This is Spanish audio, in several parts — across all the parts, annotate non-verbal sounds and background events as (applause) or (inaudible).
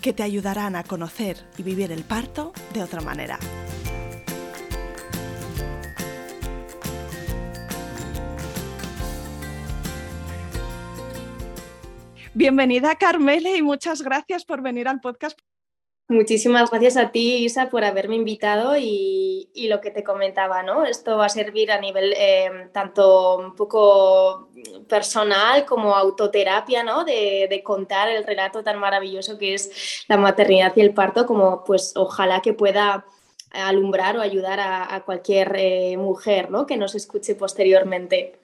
que te ayudarán a conocer y vivir el parto de otra manera. Bienvenida Carmele y muchas gracias por venir al podcast Muchísimas gracias a ti, Isa, por haberme invitado y, lo que te comentaba, ¿no? Esto va a servir a nivel eh, tanto un poco personal como autoterapia, ¿no? De, contar el relato tan maravilloso que es la maternidad y el parto, como pues ojalá que pueda alumbrar o ayudar a, cualquier eh, mujer, ¿no? Que nos escuche posteriormente.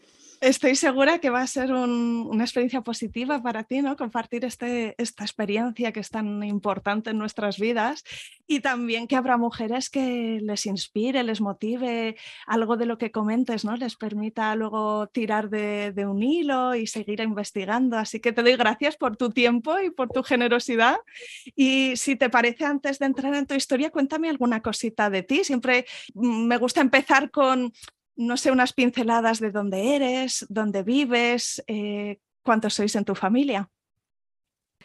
Estoy segura que va a ser una experiencia positiva para ti, ¿no? Compartir este, esta experiencia que es tan importante en nuestras vidas y también que habrá mujeres que les inspire, les motive algo de lo que comentes, ¿no? Les permita luego tirar de, de un hilo y seguir investigando. Así que te doy gracias por tu tiempo y por tu generosidad. Y si te parece, antes de entrar en tu historia, cuéntame alguna cosita de ti. Siempre mm, me gusta empezar con no sé, unas pinceladas de dónde eres, dónde vives, eh, cuántos sois en tu familia.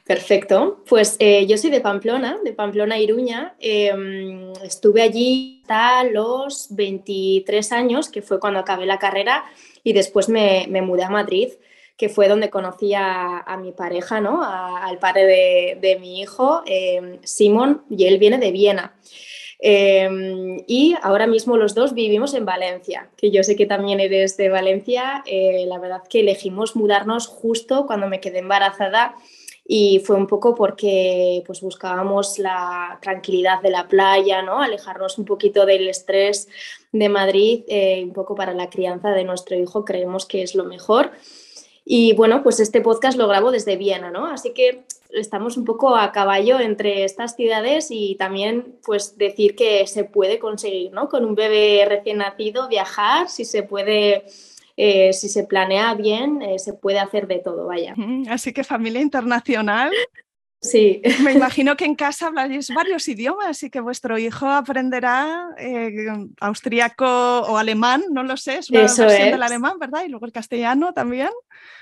Perfecto, pues eh, yo soy de Pamplona, de Pamplona, Iruña. Em, estuve allí hasta los 23 años, que fue cuando acabé la carrera, y después me, mudé a Madrid, que fue donde conocí a, mi pareja, ¿no? al padre de, mi hijo, em, Simón, y él viene de Viena. Em, y ahora mismo los dos vivimos en Valencia, que yo sé que también eres de Valencia. Eh, la verdad que elegimos mudarnos justo cuando me quedé embarazada y fue un poco porque pues buscábamos la tranquilidad de la playa, ¿no? alejarnos un poquito del estrés de Madrid, eh, un poco para la crianza de nuestro hijo, creemos que es lo mejor. Y bueno, pues este podcast lo grabo desde Viena, ¿no? Así que estamos un poco a caballo entre estas ciudades y también pues decir que se puede conseguir, ¿no? Con un bebé recién nacido viajar, si se puede... Eh, si se planea bien, eh, se puede hacer de todo, vaya. Así que familia internacional. Sí. (laughs) Me imagino que en casa habláis varios idiomas y que vuestro hijo aprenderá eh, austriaco o alemán, no lo sé, es una Eso versión del alemán, ¿verdad? Y luego el castellano también.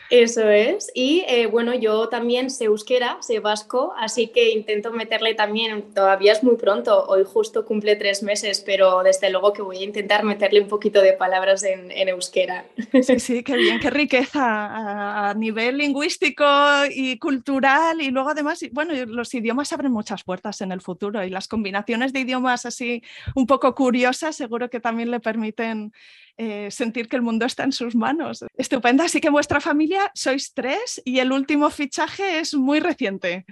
Eso es. Y eh, bueno, yo también sé euskera, sé vasco, así que intento meterle también, todavía es muy pronto, hoy justo cumple tres meses, pero desde luego que voy a intentar meterle un poquito de palabras en, euskera. Sí, sí, qué bien, qué riqueza a, nivel lingüístico y cultural y luego además, bueno, los idiomas abren muchas puertas en el futuro y las combinaciones de idiomas así un poco curiosas seguro que también le permiten eh, sentir que el mundo está en sus manos. Estupenda, así que vuestra familia sois tres y el último fichaje es muy reciente.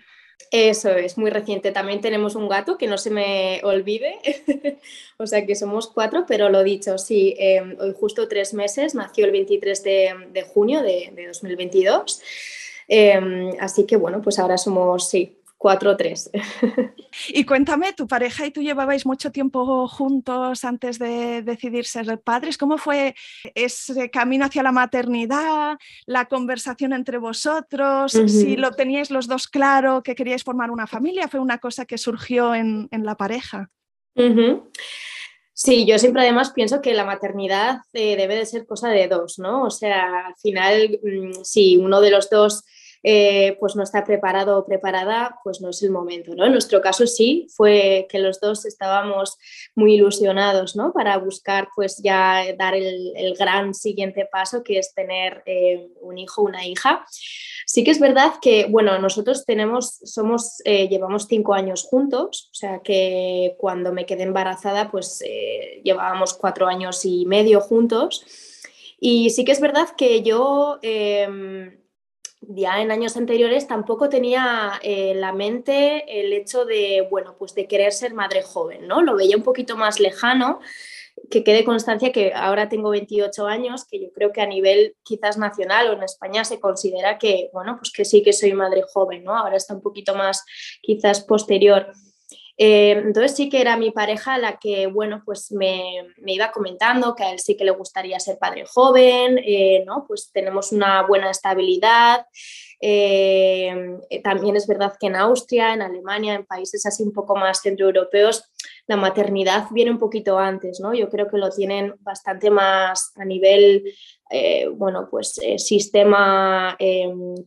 Eso es, muy reciente. También tenemos un gato, que no se me olvide. (laughs) o sea que somos cuatro, pero lo dicho, sí, em, hoy justo tres meses, nació el 23 de, junio de, 2022. Em, así que bueno, pues ahora somos, sí, cuatro o tres. y cuéntame, tu pareja y tú llevabais mucho tiempo juntos antes de decidir ser padres. ¿Cómo fue ese camino hacia la maternidad, la conversación entre vosotros? Si lo teníais los dos claro que queríais formar una familia, ¿fue una cosa que surgió en, la pareja? Sí, yo siempre además pienso que la maternidad eh, debe de ser cosa de dos, ¿no? O sea, al final, mm, si uno de los dos eh, pues no está preparado o preparada, pues no es el momento. ¿no? En nuestro caso sí, fue que los dos estábamos muy ilusionados ¿no? para buscar pues ya dar el, gran siguiente paso que es tener eh, un hijo, una hija. Sí que es verdad que, bueno, nosotros tenemos, somos, eh, llevamos cinco años juntos, o sea que cuando me quedé embarazada, pues llevábamos cuatro años y medio juntos. Y sí que es verdad que yo em, ya en años anteriores tampoco tenía en eh, la mente el hecho de, bueno, pues de querer ser madre joven, ¿no? Lo veía un poquito más lejano, que quede constancia que ahora tengo 28 años, que yo creo que a nivel quizás nacional o en España se considera que, bueno, pues que sí que soy madre joven, ¿no? Ahora está un poquito más quizás posterior. Eh, entonces sí que era mi pareja la que, bueno, pues me, iba comentando que a él sí que le gustaría ser padre joven, eh, ¿no? Pues tenemos una buena estabilidad. Eh, también es verdad que en Austria, en Alemania, en países así un poco más centroeuropeos, la maternidad viene un poquito antes, ¿no? Yo creo que lo tienen bastante más a nivel, bueno, pues sistema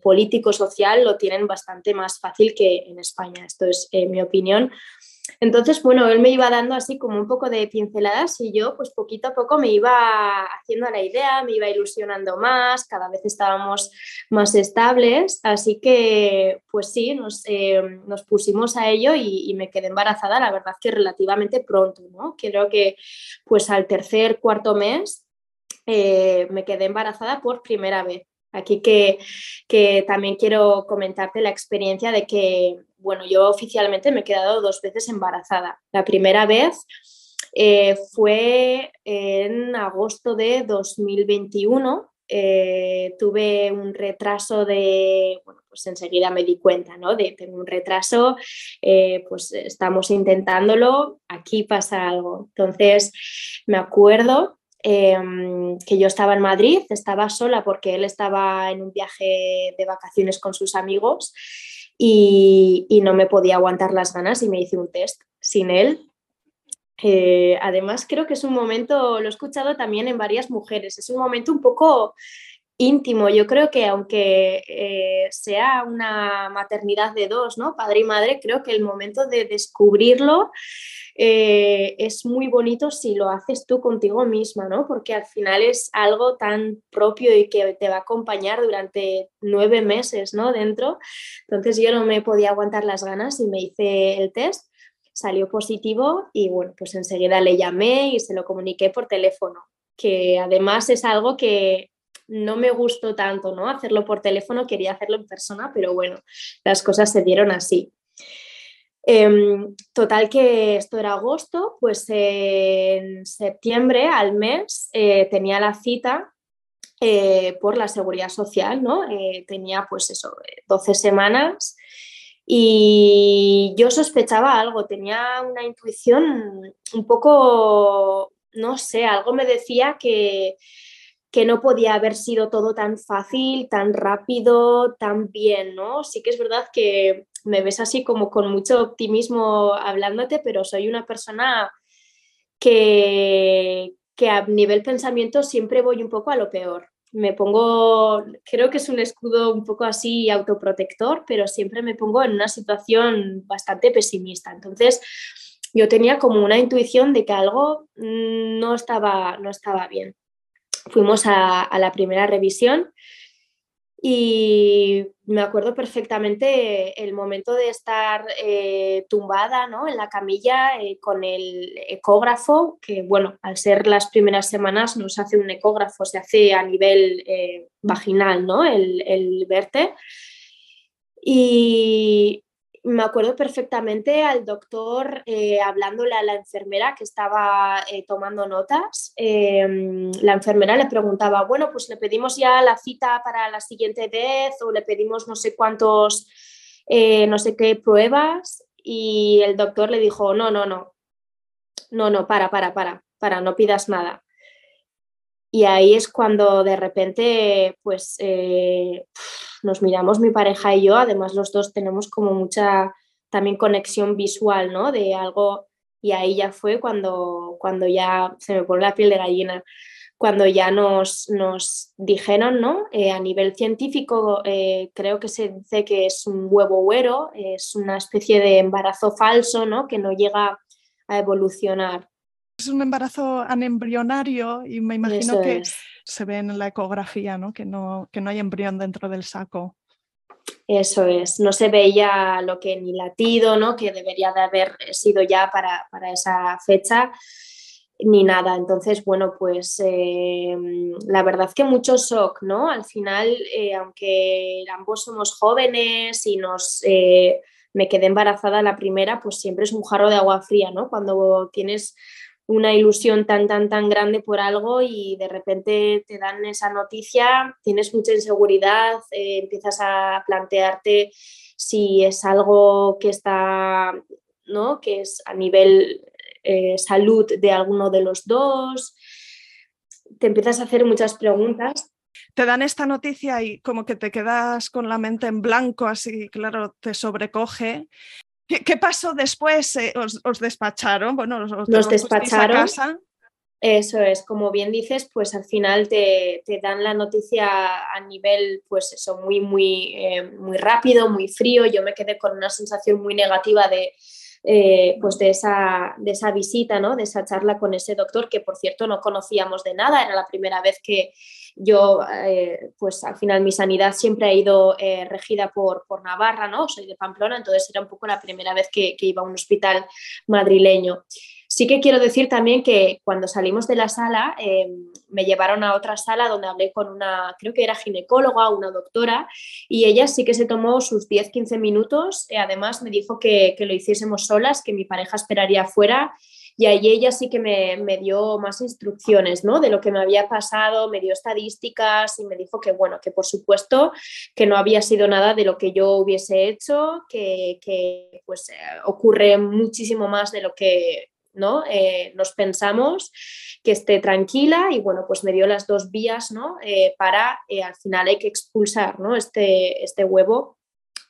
político, social, lo tienen bastante más fácil que en España. Esto es mi opinión. Entonces, bueno, él me iba dando así como un poco de pinceladas y yo pues poquito a poco me iba haciendo la idea, me iba ilusionando más, cada vez estábamos más estables, así que pues sí, nos, eh, pusimos a ello y, me quedé embarazada, la verdad que relativamente pronto, ¿no? Creo que pues al tercer, cuarto mes eh, me quedé embarazada por primera vez. Aquí que, que también quiero comentarte la experiencia de que bueno, yo oficialmente me he quedado dos veces embarazada. La primera vez eh, fue en agosto de 2021. Eh, tuve un retraso de, bueno, pues enseguida me di cuenta, ¿no? De tener un retraso, eh, pues estamos intentándolo, aquí pasa algo. Entonces, me acuerdo em, que yo estaba en Madrid, estaba sola porque él estaba en un viaje de vacaciones con sus amigos y, no me podía aguantar las ganas y me hice un test sin él. Eh, además, creo que es un momento, lo he escuchado también en varias mujeres, es un momento un poco íntimo. Yo creo que aunque eh, sea una maternidad de dos, ¿no? Padre y madre, creo que el momento de descubrirlo eh, es muy bonito si lo haces tú contigo misma, ¿no? Porque al final es algo tan propio y que te va a acompañar durante nueve meses, ¿no? Dentro. Entonces yo no me podía aguantar las ganas y me hice el test, salió positivo y bueno, pues enseguida le llamé y se lo comuniqué por teléfono, que además es algo que no me gustó tanto, ¿no? Hacerlo por teléfono, quería hacerlo en persona, pero bueno, las cosas se dieron así. Em, total que esto era agosto, pues en septiembre al mes eh, tenía la cita eh, por la seguridad social, ¿no? Eh, tenía pues eso, 12 semanas y yo sospechaba algo, tenía una intuición un poco, no sé, algo me decía que, que no podía haber sido todo tan fácil, tan rápido, tan bien, ¿no? Sí que es verdad que me ves así como con mucho optimismo hablándote, pero soy una persona que, que a nivel pensamiento siempre voy un poco a lo peor. Me pongo, creo que es un escudo un poco así autoprotector, pero siempre me pongo en una situación bastante pesimista. Entonces, yo tenía como una intuición de que algo no estaba, no estaba bien. Fuimos a, la primera revisión y me acuerdo perfectamente el momento de estar eh, tumbada ¿no? en la camilla eh, con el ecógrafo, que bueno, al ser las primeras semanas no se hace un ecógrafo, se hace a nivel eh, vaginal, ¿no? El, el verte. Me acuerdo perfectamente al doctor eh, hablándole a la enfermera que estaba eh, tomando notas. Em, la enfermera le preguntaba, bueno, pues le pedimos ya la cita para la siguiente vez o le pedimos no sé cuántos, eh, no sé qué pruebas. Y el doctor le dijo, no, no, no, no, no, para, para, para, para, no pidas nada. Y ahí es cuando de repente, pues, eh, nos miramos mi pareja y yo, además los dos tenemos como mucha también conexión visual, ¿no? De algo, y ahí ya fue cuando, cuando ya se me pone la piel de gallina, cuando ya nos, nos dijeron, ¿no? Eh, a nivel científico, eh, creo que se dice que es un huevo huero, es una especie de embarazo falso, ¿no? Que no llega a evolucionar es un embarazo anembrionario y me imagino que se ve en la ecografía, ¿no? Que, no, que no hay embrión dentro del saco. Eso es, no se veía lo que ni latido, ¿no? Que debería de haber sido ya para, esa fecha, ni nada. Entonces, bueno, pues em, la verdad que mucho shock, ¿no? Al final, eh, aunque ambos somos jóvenes y nos... Eh, me quedé embarazada la primera, pues siempre es un jarro de agua fría, ¿no? Cuando tienes una ilusión tan, tan, tan grande por algo y de repente te dan esa noticia, tienes mucha inseguridad, eh, empiezas a plantearte si es algo que está ¿no? Que es a nivel eh, salud de alguno de los dos. Te empiezas a hacer muchas preguntas. Te dan esta noticia y como que te quedas con la mente en blanco, así, claro, te sobrecoge. ¿Qué, pasó después? Eh, ¿Os, despacharon? Bueno, os, Nos despacharon. A casa? Eso es, como bien dices, pues al final te, dan la noticia a nivel, pues eso, muy, muy, eh, muy rápido, muy frío. Yo me quedé con una sensación muy negativa de, eh, pues de esa, de esa visita, ¿no? de esa charla con ese doctor, que por cierto no conocíamos de nada, era la primera vez que yo, eh, pues al final mi sanidad siempre ha ido regida por, por Navarra, ¿no? soy de Pamplona, entonces era un poco la primera vez que, que iba a un hospital madrileño. Sí que quiero decir también que cuando salimos de la sala em, me llevaron a otra sala donde hablé con una, creo que era ginecóloga, una doctora, y ella sí que se tomó sus 10-15 minutos. Y además me dijo que, lo hiciésemos solas, que mi pareja esperaría afuera y ahí ella sí que me, me, dio más instrucciones, ¿no? De lo que me había pasado, me dio estadísticas y me dijo que, bueno, que por supuesto que no había sido nada de lo que yo hubiese hecho, que, que pues eh, ocurre muchísimo más de lo que ¿no? Eh, nos pensamos que esté tranquila y bueno, pues me dio las dos vías, ¿no? Eh, para, al final hay que expulsar, ¿no? Este, este huevo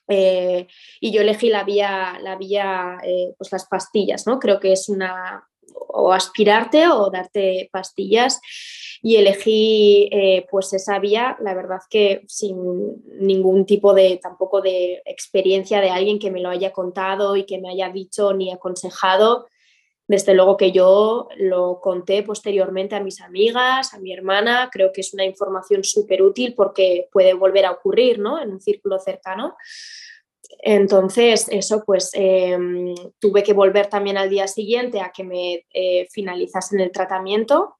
y yo elegí la vía, la vía pues las pastillas, ¿no? Creo que es una, o aspirarte o darte pastillas y elegí pues esa vía, la verdad que sin ningún tipo de tampoco de experiencia de alguien que me lo haya contado y que me haya dicho ni aconsejado, desde luego que yo lo conté posteriormente a mis amigas, a mi hermana, creo que es una información súper útil porque puede volver a ocurrir ¿no? en un círculo cercano. Entonces, eso pues em, tuve que volver también al día siguiente a que me eh, finalizasen el tratamiento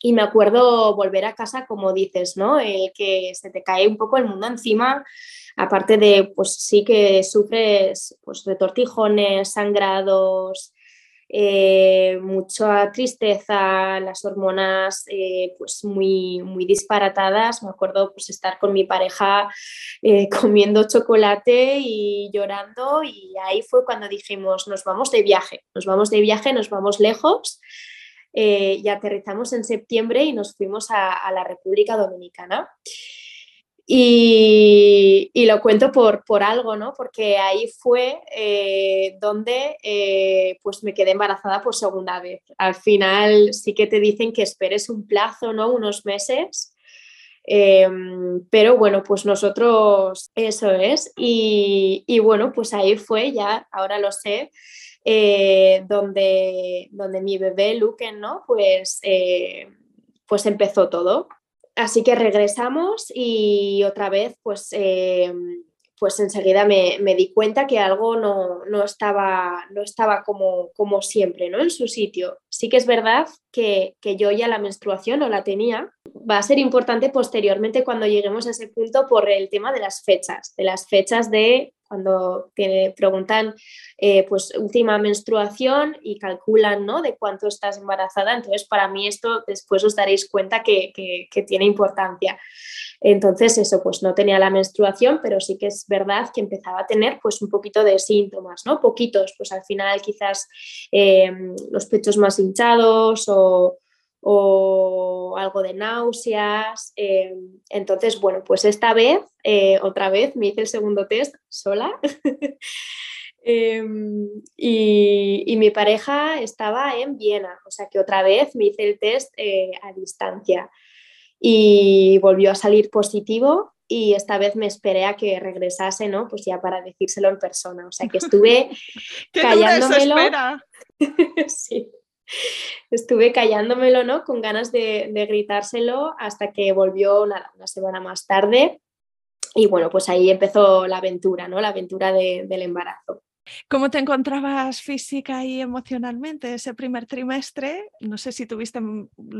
y me acuerdo volver a casa, como dices, ¿no? El que se te cae un poco el mundo encima, aparte de, pues sí que sufres pues, retortijones, sangrados, eh, mucha tristeza, las hormonas eh, pues muy, muy disparatadas. Me acuerdo pues estar con mi pareja eh, (laughs) comiendo chocolate y llorando y ahí fue cuando dijimos nos vamos de viaje, nos vamos de viaje, nos vamos lejos. y aterrizamos en septiembre y nos fuimos a la República Dominicana. Y, lo cuento por, por, algo, ¿no? Porque ahí fue eh, donde eh, pues me quedé embarazada por segunda vez. Al final sí que te dicen que esperes un plazo, ¿no? Unos meses. Em, pero bueno, pues nosotros eso es. Y, y, bueno, pues ahí fue ya, ahora lo sé, eh, donde, donde mi bebé Luken, ¿no? Pues, pues empezó todo. Así que regresamos y otra vez, pues, eh, pues enseguida me, di cuenta que algo no, estaba, no estaba como, como, siempre, ¿no? En su sitio. Sí que es verdad que, que, yo ya la menstruación no la tenía. Va a ser importante posteriormente cuando lleguemos a ese punto por el tema de las fechas, de las fechas de cuando preguntan eh, pues última menstruación y calculan ¿no? de cuánto estás embarazada. Entonces, para mí esto después os daréis cuenta que, tiene importancia. Entonces, eso, pues no tenía la menstruación, pero sí que es verdad que empezaba a tener pues un poquito de síntomas, ¿no? Poquitos, pues al final quizás eh, los pechos más hinchados o, o algo de náuseas. Eh, entonces, bueno, pues esta vez, eh, otra vez, me hice el segundo test sola. (laughs) Em, y, mi pareja estaba en Viena, o sea que otra vez me hice el test eh, a distancia y volvió a salir positivo y esta vez me esperé a que regresase, ¿no? Pues ya para decírselo en persona, o sea que estuve (laughs) callándomelo. (laughs) sí estuve callándomelo, ¿no? Con ganas de, gritárselo hasta que volvió una semana más tarde. Y bueno, pues ahí empezó la aventura, ¿no? La aventura del embarazo. ¿Cómo te encontrabas física y emocionalmente ese primer trimestre? No sé si tuviste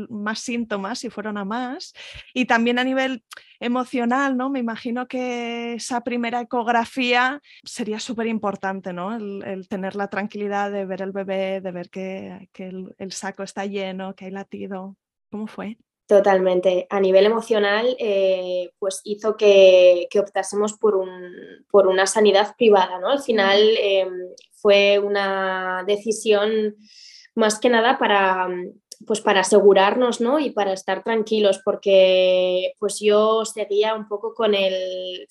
más síntomas, si fueron a más. Y también a nivel emocional, ¿no? Me imagino que esa primera ecografía sería súper importante, ¿no? El, tener la tranquilidad de ver el bebé, de ver que, el, el saco está lleno, que hay latido. ¿Cómo fue? Totalmente. A nivel emocional, eh, pues hizo que, optásemos por, por, una sanidad privada, ¿no? Al final em, fue una decisión más que nada para, pues para asegurarnos, ¿no? Y para estar tranquilos, porque pues yo seguía un poco con el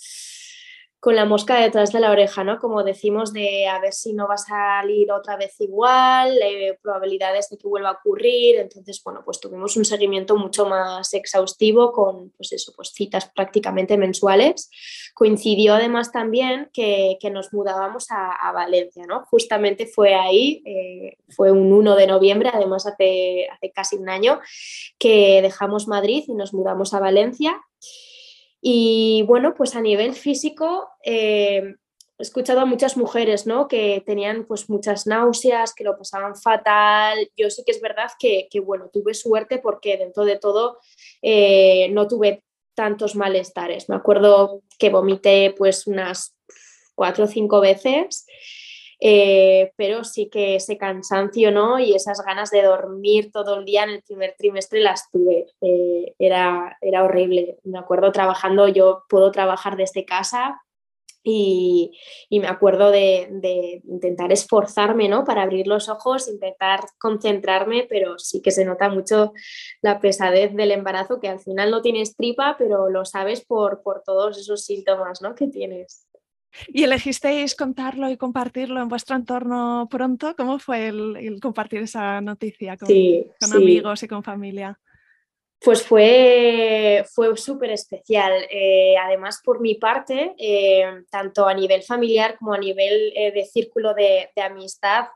con la mosca detrás de la oreja, ¿no? Como decimos, de a ver si no va a salir otra vez igual, eh, probabilidades de que vuelva a ocurrir. Entonces, bueno, pues tuvimos un seguimiento mucho más exhaustivo con, pues eso, pues citas prácticamente mensuales. Coincidió además también que, nos mudábamos a, Valencia, ¿no? Justamente fue ahí, eh, fue un 1 de noviembre, además hace, hace casi un año, que dejamos Madrid y nos mudamos a Valencia. Y bueno, pues a nivel físico, eh, he escuchado a muchas mujeres ¿no? que tenían pues muchas náuseas, que lo pasaban fatal. Yo sí que es verdad que, bueno, tuve suerte porque dentro de todo eh, no tuve tantos malestares. Me acuerdo que vomité pues unas cuatro o cinco veces eh, pero sí que ese cansancio ¿no? y esas ganas de dormir todo el día en el primer trimestre las tuve. Eh, era, era horrible. Me acuerdo trabajando, yo puedo trabajar desde casa y, y, me acuerdo de, de, intentar esforzarme ¿no? para abrir los ojos, intentar concentrarme, pero sí que se nota mucho la pesadez del embarazo, que al final no tienes tripa, pero lo sabes por, por todos esos síntomas ¿no? que tienes. ¿Y elegisteis contarlo y compartirlo en vuestro entorno pronto? ¿Cómo fue el, compartir esa noticia con, amigos y con familia? Pues fue, fue súper especial. Eh, además, por mi parte, eh, tanto a nivel familiar como a nivel eh, de círculo de, amistad,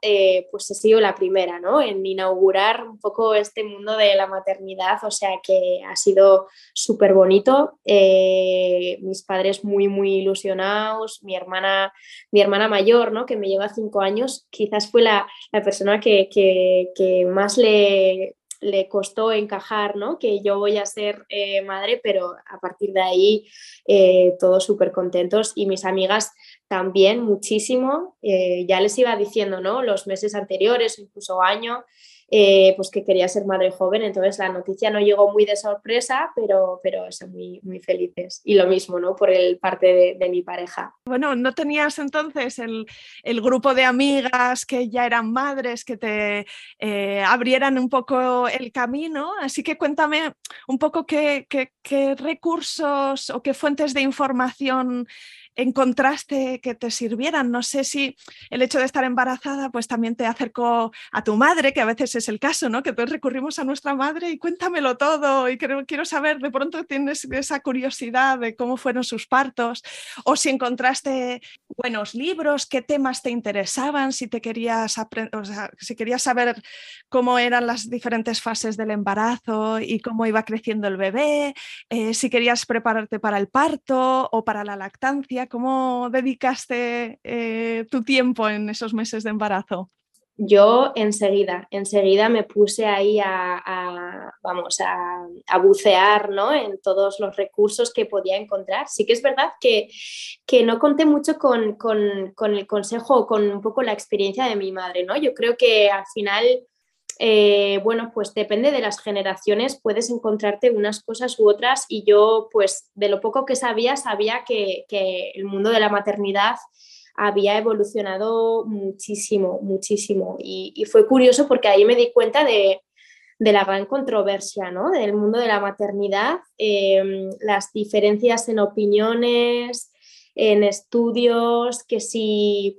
pues he sido la primera ¿no? en inaugurar un poco este mundo de la maternidad. O sea que ha sido súper bonito. mis padres muy, muy ilusionados. Mi hermana, mi hermana mayor, ¿no? que me lleva cinco años, quizás fue la, persona que, que más le le costó encajar, ¿no? Que yo voy a ser eh, madre, pero a partir de ahí eh, todos súper contentos y mis amigas también muchísimo. Eh, ya les iba diciendo, ¿no? Los meses anteriores, incluso año, eh, pues que quería ser madre joven, entonces la noticia no llegó muy de sorpresa, pero, pero muy, muy felices. Y lo mismo, ¿no? Por el parte de, mi pareja. Bueno, ¿no tenías entonces el, grupo de amigas que ya eran madres, que te eh, abrieran un poco el camino? Así que cuéntame un poco qué, qué recursos o qué fuentes de información encontraste que te sirvieran. No sé si el hecho de estar embarazada pues también te acercó a tu madre, que a veces es el caso, ¿no? Que todos recurrimos a nuestra madre y cuéntamelo todo y quiero, saber, de pronto tienes esa curiosidad de cómo fueron sus partos o si encontraste buenos libros, qué temas te interesaban, si te querías o si querías saber cómo eran las diferentes fases del embarazo y cómo iba creciendo el bebé, eh, si querías prepararte para el parto o para la lactancia ¿Cómo dedicaste eh, tu tiempo en esos meses de embarazo? Yo enseguida, enseguida me puse ahí a, vamos, a, bucear ¿no? en todos los recursos que podía encontrar. Sí que es verdad que, que no conté mucho con, con, el consejo o con un poco la experiencia de mi madre. ¿no? Yo creo que al final eh, bueno, pues depende de las generaciones, puedes encontrarte unas cosas u otras y yo pues de lo poco que sabía, sabía que, el mundo de la maternidad había evolucionado muchísimo, muchísimo. Y, fue curioso porque ahí me di cuenta de, la gran controversia ¿no? del mundo de la maternidad, em, las diferencias en opiniones, en estudios, que si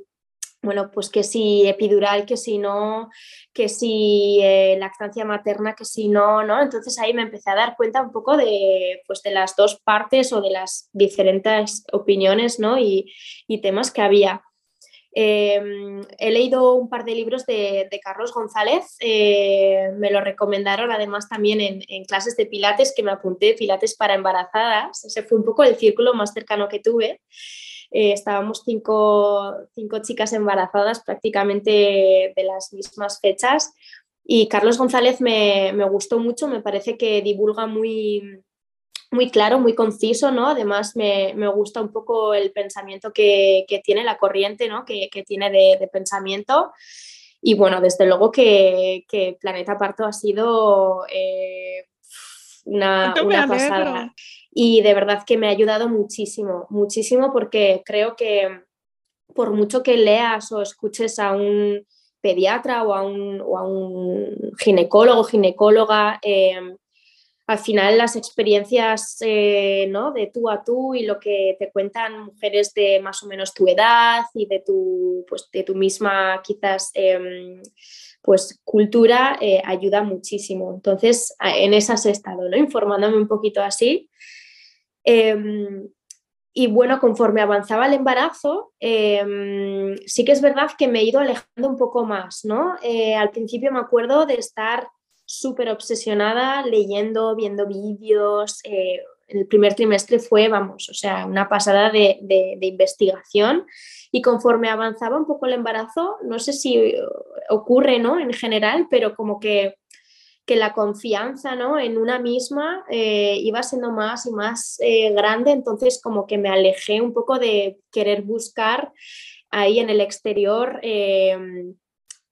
bueno, pues que si epidural, que si no, que si eh, lactancia materna, que si no, ¿no? Entonces ahí me empecé a dar cuenta un poco de, pues de las dos partes o de las diferentes opiniones, ¿no? Y, temas que había. Em, he leído un par de libros de, Carlos González, eh, me lo recomendaron además también en, en, clases de Pilates que me apunté, Pilates para embarazadas, ese fue un poco el círculo más cercano que tuve. Eh, estábamos cinco, chicas embarazadas prácticamente de las mismas fechas y Carlos González me, gustó mucho, me parece que divulga muy, muy claro, muy conciso, ¿no? Además me, gusta un poco el pensamiento que, tiene, la corriente, ¿no? Que, tiene de, pensamiento. Y bueno, desde luego que, Planeta Parto ha sido eh, una, una pasada. Y de verdad que me ha ayudado muchísimo, muchísimo porque creo que por mucho que leas o escuches a un pediatra o a un, o a un ginecólogo, ginecóloga, em, al final las experiencias eh, ¿no? de tú a tú y lo que te cuentan mujeres de más o menos tu edad y de tu, pues, de tu misma quizás em, pues, cultura eh, ayuda muchísimo. Entonces, en esas he estado, ¿no? informándome un poquito así. Em, y bueno, conforme avanzaba el embarazo, em, sí que es verdad que me he ido alejando un poco más, ¿no? Eh, al principio me acuerdo de estar súper obsesionada leyendo, viendo vídeos. Eh, el primer trimestre fue, vamos, o sea, una pasada de, de, investigación. Y conforme avanzaba un poco el embarazo, no sé si ocurre, ¿no? En general, pero como que que la confianza ¿no? en una misma eh, iba siendo más y más eh, grande, entonces como que me alejé un poco de querer buscar ahí en el exterior em,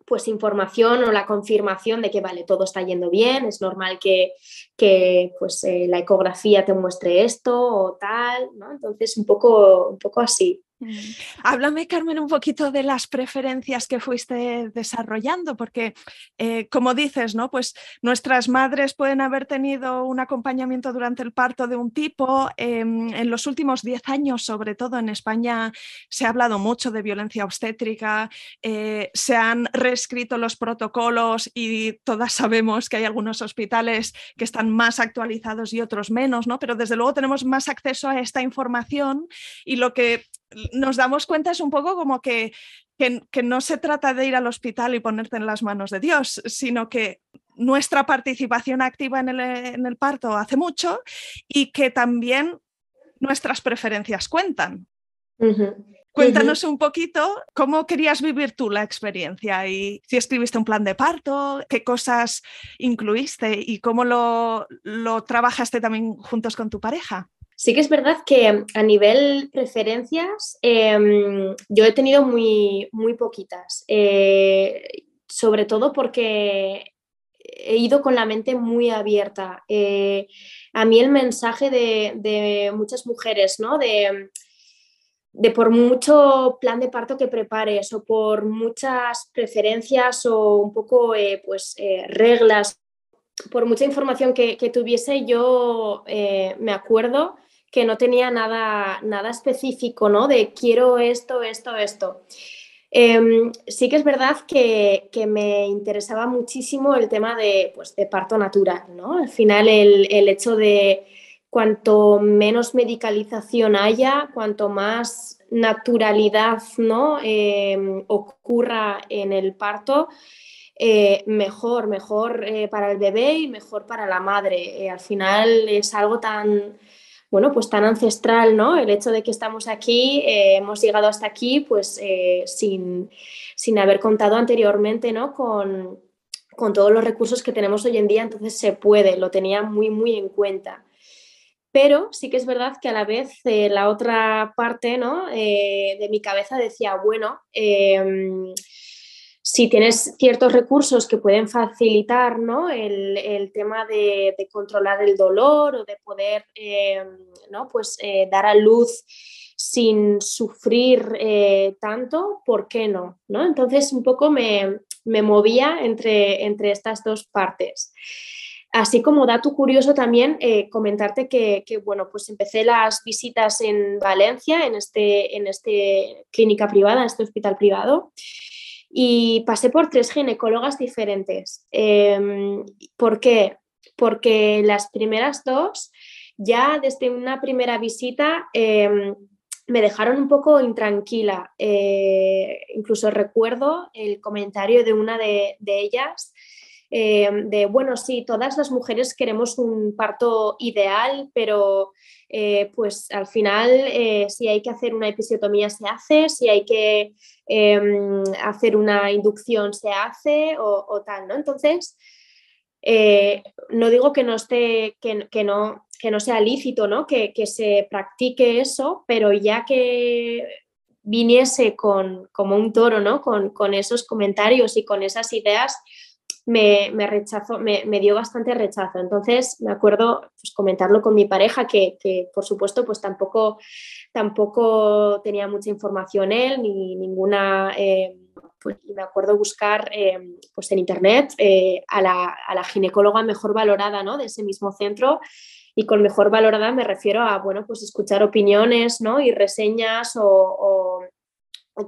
pues información o la confirmación de que vale, todo está yendo bien, es normal que, que pues, eh, la ecografía te muestre esto o tal, ¿no? entonces un poco, un poco así. Mm. Háblame, Carmen, un poquito de las preferencias que fuiste desarrollando, porque eh, como dices, ¿no? Pues nuestras madres pueden haber tenido un acompañamiento durante el parto de un tipo. Em, en los últimos 10 años, sobre todo en España, se ha hablado mucho de violencia obstétrica, eh, se han reescrito los protocolos y todas sabemos que hay algunos hospitales que están más actualizados y otros menos, ¿no? Pero desde luego tenemos más acceso a esta información y lo que nos damos cuenta es un poco como que, que, no se trata de ir al hospital y ponerte en las manos de Dios, sino que nuestra participación activa en el, parto hace mucho y que también nuestras preferencias cuentan. Cuéntanos un poquito cómo querías vivir tú la experiencia y si escribiste un plan de parto, qué cosas incluiste y cómo lo, lo trabajaste también juntos con tu pareja. Sí que es verdad que a nivel preferencias em, yo he tenido muy, muy poquitas, eh, sobre todo porque he ido con la mente muy abierta. Eh, a mí el mensaje de, muchas mujeres, ¿no? De, de, por mucho plan de parto que prepares o por muchas preferencias o un poco eh, pues, reglas, por mucha información que, que tuviese, yo me acuerdo que no tenía nada, nada específico, ¿no? De quiero esto, esto, esto. Em, sí que es verdad que, me interesaba muchísimo el tema de, pues, de parto natural, ¿no? Al final el, hecho de cuanto menos medicalización haya, cuanto más naturalidad ¿no? Em, ocurra en el parto, eh, mejor, mejor eh, para el bebé y mejor para la madre. Eh, al final es algo tan, bueno, pues tan ancestral, ¿no? El hecho de que estamos aquí, eh, hemos llegado hasta aquí, pues eh, sin, haber contado anteriormente, ¿no? Con, todos los recursos que tenemos hoy en día, entonces se puede, lo tenía muy, muy en cuenta. Pero sí que es verdad que a la vez eh, la otra parte ¿no? de mi cabeza decía, bueno, em, si tienes ciertos recursos que pueden facilitar ¿no? el, tema de, controlar el dolor o de poder eh, ¿no? pues, eh, dar a luz sin sufrir eh, tanto, ¿por qué no? ¿no? Entonces un poco me, movía entre, entre, estas dos partes. Así como dato curioso también comentarte que, bueno, pues empecé las visitas en Valencia, en este, en este clínica privada, en este hospital privado y pasé por tres ginecólogas diferentes. Em, ¿Por qué? Porque las primeras dos, ya desde una primera visita, em, me dejaron un poco intranquila. Eh, incluso recuerdo el comentario de una de, ellas. Em, de, bueno, sí, todas las mujeres queremos un parto ideal, pero eh, pues al final eh, si hay que hacer una episiotomía se hace, si hay que Em, hacer una inducción se hace o, tal, ¿no? Entonces, eh, no digo que no esté, que, no, que no sea lícito, ¿no? Que, se practique eso, pero ya que viniese con, como un toro, ¿no? Con, esos comentarios y con esas ideas, me, rechazó, me, dio bastante rechazo. Entonces me acuerdo pues, comentarlo con mi pareja, que, por supuesto pues tampoco, tampoco tenía mucha información él, ni ninguna... Eh, pues, me acuerdo buscar eh, pues en internet eh, a, la, ginecóloga mejor valorada ¿no? de ese mismo centro y con mejor valorada me refiero a bueno, pues escuchar opiniones ¿no? y reseñas o,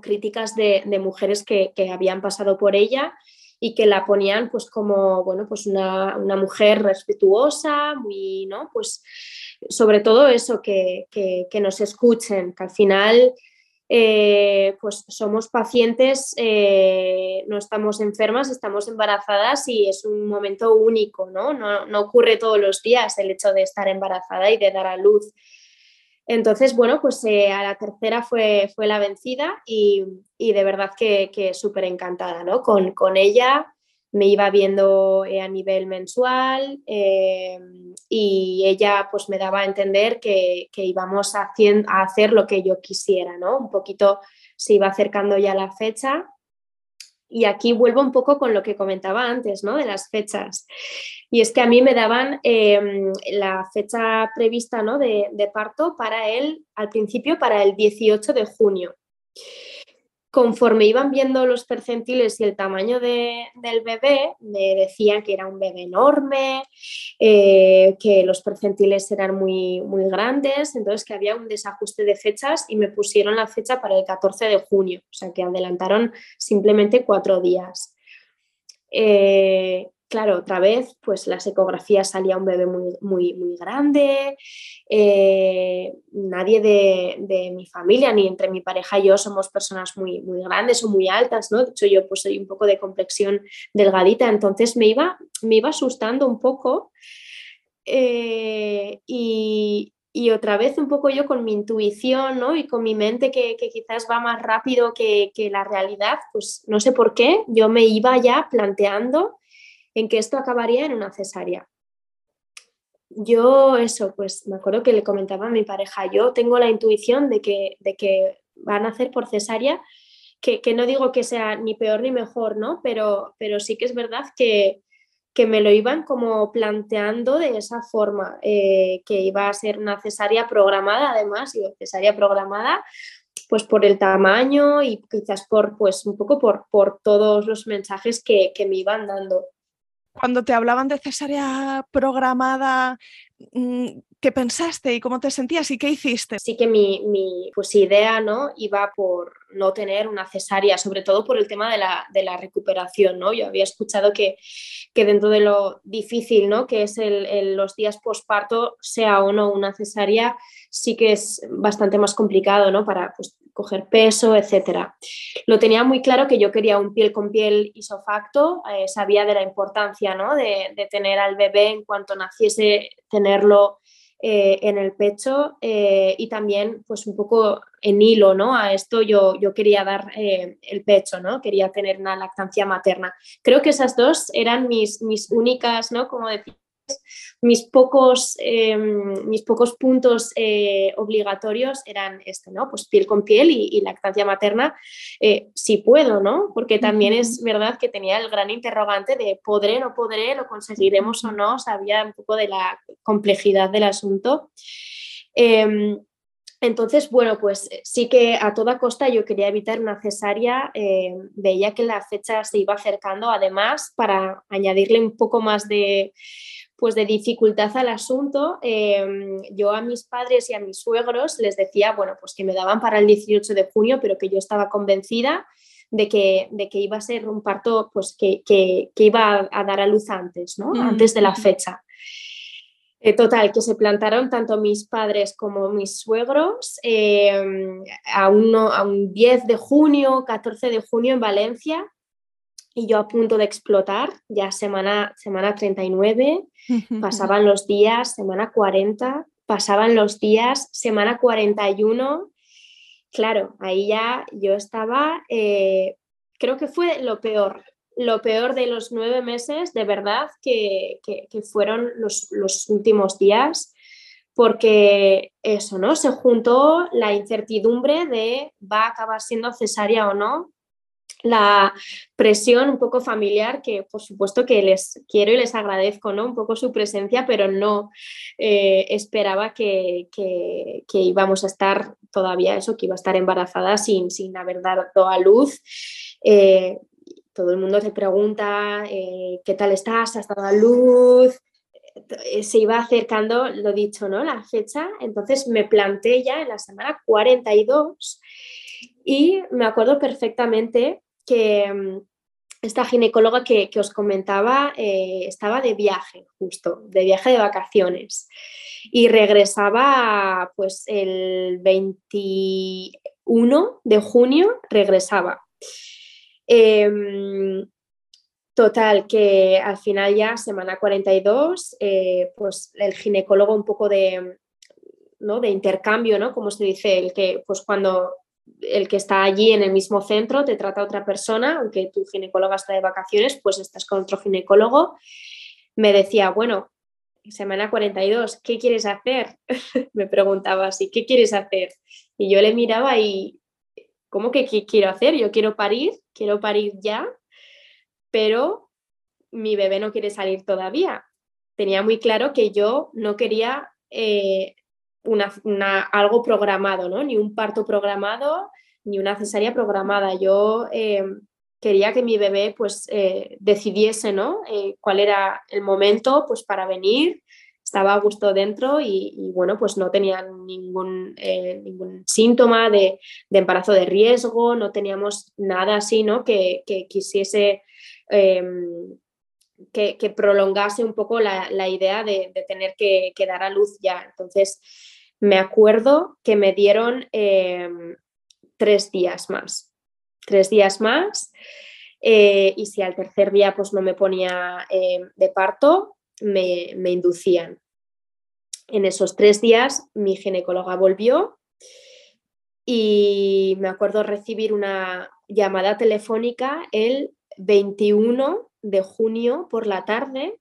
críticas de, mujeres que, que, habían pasado por ella y que la ponían pues como, bueno, pues una, mujer respetuosa, muy, ¿no? Pues sobre todo eso, que, nos escuchen, que al final eh, pues somos pacientes, eh, no estamos enfermas, estamos embarazadas y es un momento único, ¿no? ¿no? No ocurre todos los días el hecho de estar embarazada y de dar a luz. Entonces, bueno, pues eh, a la tercera fue, fue la vencida y, de verdad que, que súper encantada, ¿no? Con, ella me iba viendo eh, a nivel mensual eh, y ella pues me daba a entender que, íbamos a, a hacer lo que yo quisiera, ¿no? Un poquito se iba acercando ya la fecha y aquí vuelvo un poco con lo que comentaba antes, ¿no? De las fechas. Y es que a mí me daban em, la fecha prevista ¿no? de, de, parto para él, al principio, para el 18 de junio conforme iban viendo los percentiles y el tamaño del bebé, me decían que era un bebé enorme, eh, que los percentiles eran muy, muy grandes, entonces que había un desajuste de fechas y me pusieron la fecha para el 14 de junio, o sea que adelantaron simplemente cuatro días. Eh, claro, otra vez, pues las ecografías salía un bebé muy, muy, muy grande. Eh, nadie de, mi familia, ni entre mi pareja y yo, somos personas muy, muy grandes o muy altas, ¿no? De hecho, yo pues soy un poco de complexión delgadita, entonces me iba, me iba asustando un poco. Eh, y, otra vez un poco yo con mi intuición ¿no? y con mi mente que, quizás va más rápido que, que, la realidad, pues no sé por qué, yo me iba ya planteando en que esto acabaría en una cesárea. Yo eso, pues me acuerdo que le comentaba a mi pareja, yo tengo la intuición de que, de que van a hacer por cesárea, que, no digo que sea ni peor ni mejor, ¿no? Pero, pero sí que es verdad que, me lo iban como planteando de esa forma, eh, que iba a ser una cesárea programada, además, y cesárea programada, pues por el tamaño y quizás por, pues un poco por, por todos los mensajes que, que me iban dando cuando te hablaban de cesárea programada, mm, ¿qué pensaste y cómo te sentías y qué hiciste? Sí que mi, pues, idea ¿no? iba por no tener una cesárea, sobre todo por el tema de la, recuperación. ¿no? Yo había escuchado que, que, dentro de lo difícil ¿no? que es el, los días posparto, sea o no una cesárea, sí que es bastante más complicado ¿no? para pues, coger peso, etcétera. Lo tenía muy claro que yo quería un piel con piel isofacto, eh, sabía de la importancia ¿no? de, tener al bebé en cuanto naciese, tenerlo eh, en el pecho eh, y también pues un poco en hilo ¿no? a esto yo, yo quería dar el pecho, ¿no? quería tener una lactancia materna. Creo que esas dos eran mis, mis únicas, ¿no? como decía mis pocos, em, mis pocos puntos eh, obligatorios eran este, ¿no? Pues piel con piel y, lactancia materna, eh, si puedo, ¿no? Porque también es verdad que tenía el gran interrogante de podré, no podré, lo conseguiremos o no, sabía un poco de la complejidad del asunto. Em, entonces, bueno, pues sí que a toda costa yo quería evitar una cesárea, eh, veía que la fecha se iba acercando, además, para añadirle un poco más de, pues de dificultad al asunto, em, yo a mis padres y a mis suegros les decía, bueno, pues que me daban para el 18 de junio, pero que yo estaba convencida de que, de que iba a ser un parto, pues que, iba a, dar a luz antes, ¿no? Mm, antes de la fecha. Eh, total, que se plantaron tanto mis padres como mis suegros em, a, uno, a un 10 de junio, 14 de junio en Valencia, y yo a punto de explotar, ya semana, semana 39, (laughs) pasaban los días, semana 40, pasaban los días, semana 41. Claro, ahí ya yo estaba, eh, creo que fue lo peor, lo peor de los nueve meses, de verdad, que, fueron los, los, últimos días, porque eso, ¿no? Se juntó la incertidumbre de va a acabar siendo cesárea o no, la presión un poco familiar, que por supuesto que les quiero y les agradezco, ¿no? Un poco su presencia, pero no eh, esperaba que, íbamos a estar todavía eso, que iba a estar embarazada sin, sin haber dado a luz. Eh, todo el mundo te pregunta, eh, ¿qué tal estás? ¿Has dado a luz? se iba acercando, lo dicho, ¿no? La fecha, entonces me planté ya en la semana 42 y me acuerdo perfectamente que mm, esta ginecóloga que, os comentaba eh, estaba de viaje, justo, de viaje de vacaciones. Y regresaba, pues el 21 de junio, regresaba. Em, total, que al final ya, semana 42, eh, pues el ginecólogo un poco de, ¿no? de intercambio, ¿no? Como se dice, el que pues cuando el que está allí en el mismo centro te trata otra persona, aunque tu ginecóloga está de vacaciones, pues estás con otro ginecólogo, me decía, bueno, semana 42, ¿qué quieres hacer? (laughs) me preguntaba así, ¿qué quieres hacer? Y yo le miraba y, ¿cómo que qué quiero hacer? Yo quiero parir, quiero parir ya, pero mi bebé no quiere salir todavía. Tenía muy claro que yo no quería eh, una, algo programado, ¿no? Ni un parto programado, ni una cesárea programada. Yo eh, quería que mi bebé pues eh, decidiese, ¿no? Eh, cuál era el momento pues para venir, estaba a gusto dentro y, bueno, pues no tenía ningún, ningún síntoma de, embarazo de riesgo, no teníamos nada así, ¿no? Que, quisiese... Que, prolongase un poco la, idea de, tener que, que, dar a luz ya. Entonces, me acuerdo que me dieron em, tres días más. Tres días más. Eh, y si al tercer día pues no me ponía em, de parto, me, me inducían. En esos tres días mi ginecóloga volvió y me acuerdo recibir una llamada telefónica el 21 de junio por la tarde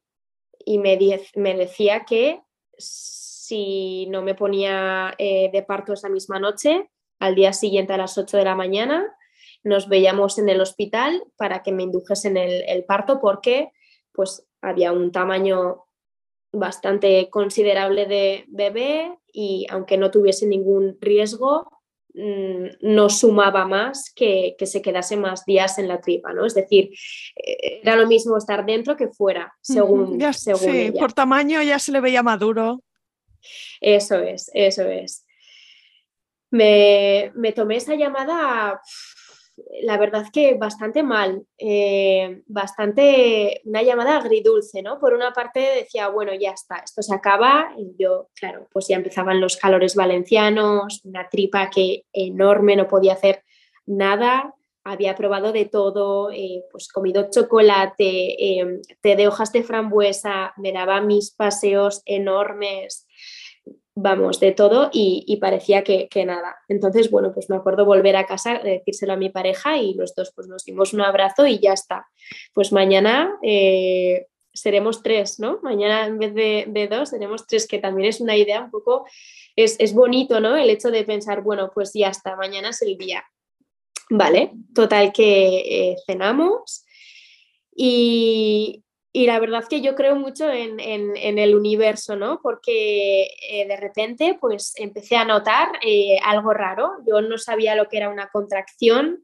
y me, me decía que si no me ponía eh, de parto esa misma noche, al día siguiente a las 8 de la mañana nos veíamos en el hospital para que me indujesen el, el parto porque pues había un tamaño bastante considerable de bebé y aunque no tuviese ningún riesgo, no sumaba más que, que, se quedase más días en la tripa, ¿no? Es decir, eh, era lo mismo estar dentro que fuera, según, según sí, por tamaño ya se le veía maduro. Eso es, eso es. Me, tomé esa llamada, la verdad que bastante mal, eh, bastante, una llamada agridulce, ¿no? Por una parte decía, bueno, ya está, esto se acaba, y yo, claro, pues ya empezaban los calores valencianos, una tripa que enorme, no podía hacer nada, había probado de todo, eh, pues comido chocolate, eh, té de hojas de frambuesa, me daba mis paseos enormes, vamos, de todo y, parecía que, nada. Entonces, bueno, pues me acuerdo volver a casa, decírselo a mi pareja y los dos pues nos dimos un abrazo y ya está. Pues mañana eh, seremos tres, ¿no? Mañana en vez de, dos seremos tres, que también es una idea un poco, es, bonito, ¿no? El hecho de pensar, bueno, pues ya está, mañana es el día. Vale, total que eh, cenamos y, y la verdad que yo creo mucho en, el universo, ¿no? Porque eh, de repente pues empecé a notar eh, algo raro. Yo no sabía lo que era una contracción,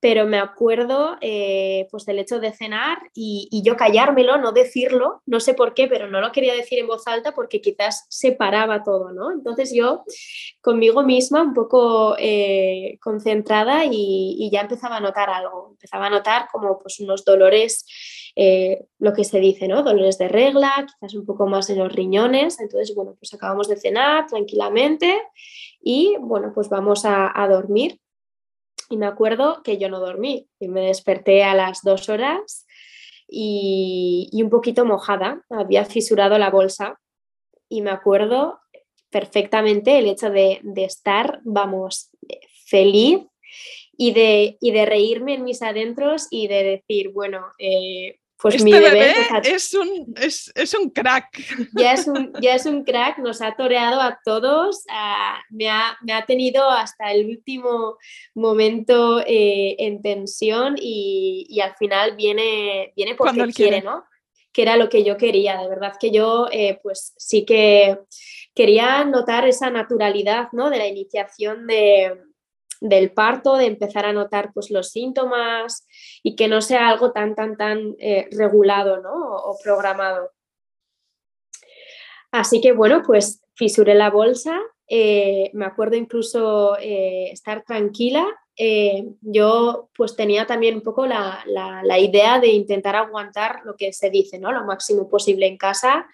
pero me acuerdo eh, pues del hecho de cenar y, y, yo callármelo, no decirlo, no sé por qué, pero no lo quería decir en voz alta porque quizás separaba todo, ¿no? Entonces yo conmigo misma un poco concentrada y, y ya empezaba a notar algo, empezaba a notar como pues unos dolores eh, lo que se dice, ¿no? Dolores de regla, quizás un poco más en los riñones. Entonces, bueno, pues acabamos de cenar tranquilamente y, bueno, pues vamos a, dormir. Y me acuerdo que yo no dormí y me desperté a las dos horas y, un poquito mojada. Había fisurado la bolsa y me acuerdo perfectamente el hecho de, estar, vamos, feliz y de, y de, reírme en mis adentros y de decir, bueno, eh, pues este mi bebé, es, un, es, un, crack. (laughs) Ya es un, (laughs) ya es un crack, nos ha toreado a todos, me, ha, me, ha, tenido hasta el último momento eh, en tensión y, y, al final viene, viene porque quiere, quiere, ¿no? Que era lo que yo quería, de verdad que yo eh, pues sí que quería notar esa naturalidad ¿no? de la iniciación de, del parto, de empezar a notar pues, los síntomas y que no sea algo tan, tan, tan eh, regulado ¿no? o, programado. Así que bueno, pues fisuré la bolsa, eh, me acuerdo incluso eh, estar tranquila. yo pues tenía también un poco la, la, idea de intentar aguantar lo que se dice, ¿no? Lo máximo posible en casa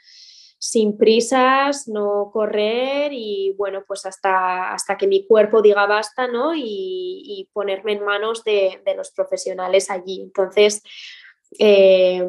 sin prisas, no correr y bueno, pues hasta, hasta que mi cuerpo diga basta, ¿no? Y, ponerme en manos de, los profesionales allí. Entonces, eh,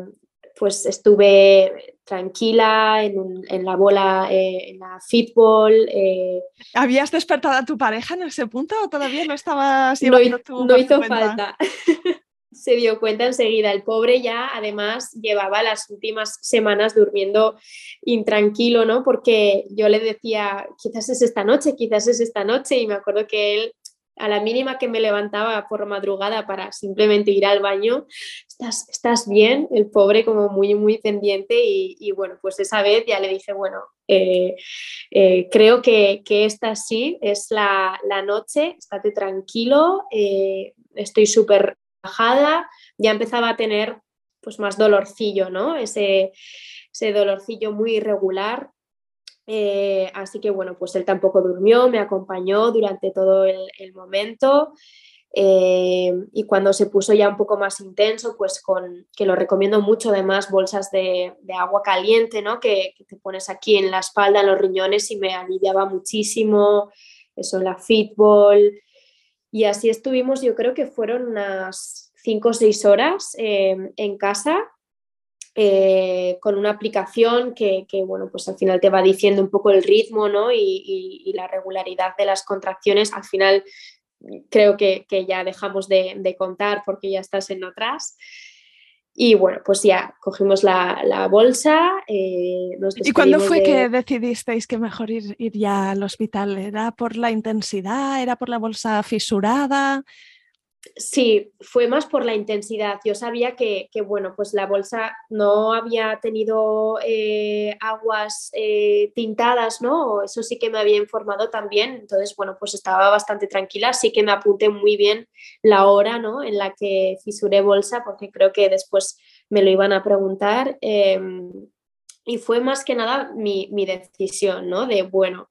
pues estuve tranquila en, la bola, eh, en la fitball. Eh. ¿Habías despertado a tu pareja en ese punto o todavía no estabas llevando no, No hizo falta. (laughs) se dio cuenta enseguida. El pobre ya además llevaba las últimas semanas durmiendo intranquilo, ¿no? Porque yo le decía, quizás es esta noche, quizás es esta noche, y me acuerdo que él a la mínima que me levantaba por madrugada para simplemente ir al baño, ¿estás, estás bien? El pobre como muy, muy pendiente y, bueno, pues esa vez ya le dije, bueno, eh, eh, creo que, que, esta sí es la, la noche, estate tranquilo, eh, estoy súper ya empezaba a tener pues más dolorcillo, ¿no? Ese, ese dolorcillo muy irregular. Eh, así que bueno, pues él tampoco durmió, me acompañó durante todo el, momento. Eh, y cuando se puso ya un poco más intenso, pues con, que lo recomiendo mucho, además, bolsas de, agua caliente, ¿no? Que, que, te pones aquí en la espalda, en los riñones y me aliviaba muchísimo. Eso, la fitball, y así estuvimos, yo creo que fueron unas cinco o seis horas em, en casa eh, con una aplicación que, bueno, pues al final te va diciendo un poco el ritmo ¿no? y, la regularidad de las contracciones. Al final creo que, ya dejamos de, contar porque ya estás en otras. Y bueno, pues ya cogimos la, bolsa. Eh, ¿Y cuándo fue que decidisteis que mejor ir, ir, ya al hospital? ¿Era por la intensidad? ¿Era por la bolsa fisurada? Sí, fue más por la intensidad. Yo sabía que, bueno, pues la bolsa no había tenido eh, aguas eh, tintadas, ¿no? Eso sí que me había informado también. Entonces, bueno, pues estaba bastante tranquila. Sí que me apunté muy bien la hora, ¿no? En la que fisuré bolsa, porque creo que después me lo iban a preguntar. Em, y fue más que nada mi, decisión, ¿no? De, bueno,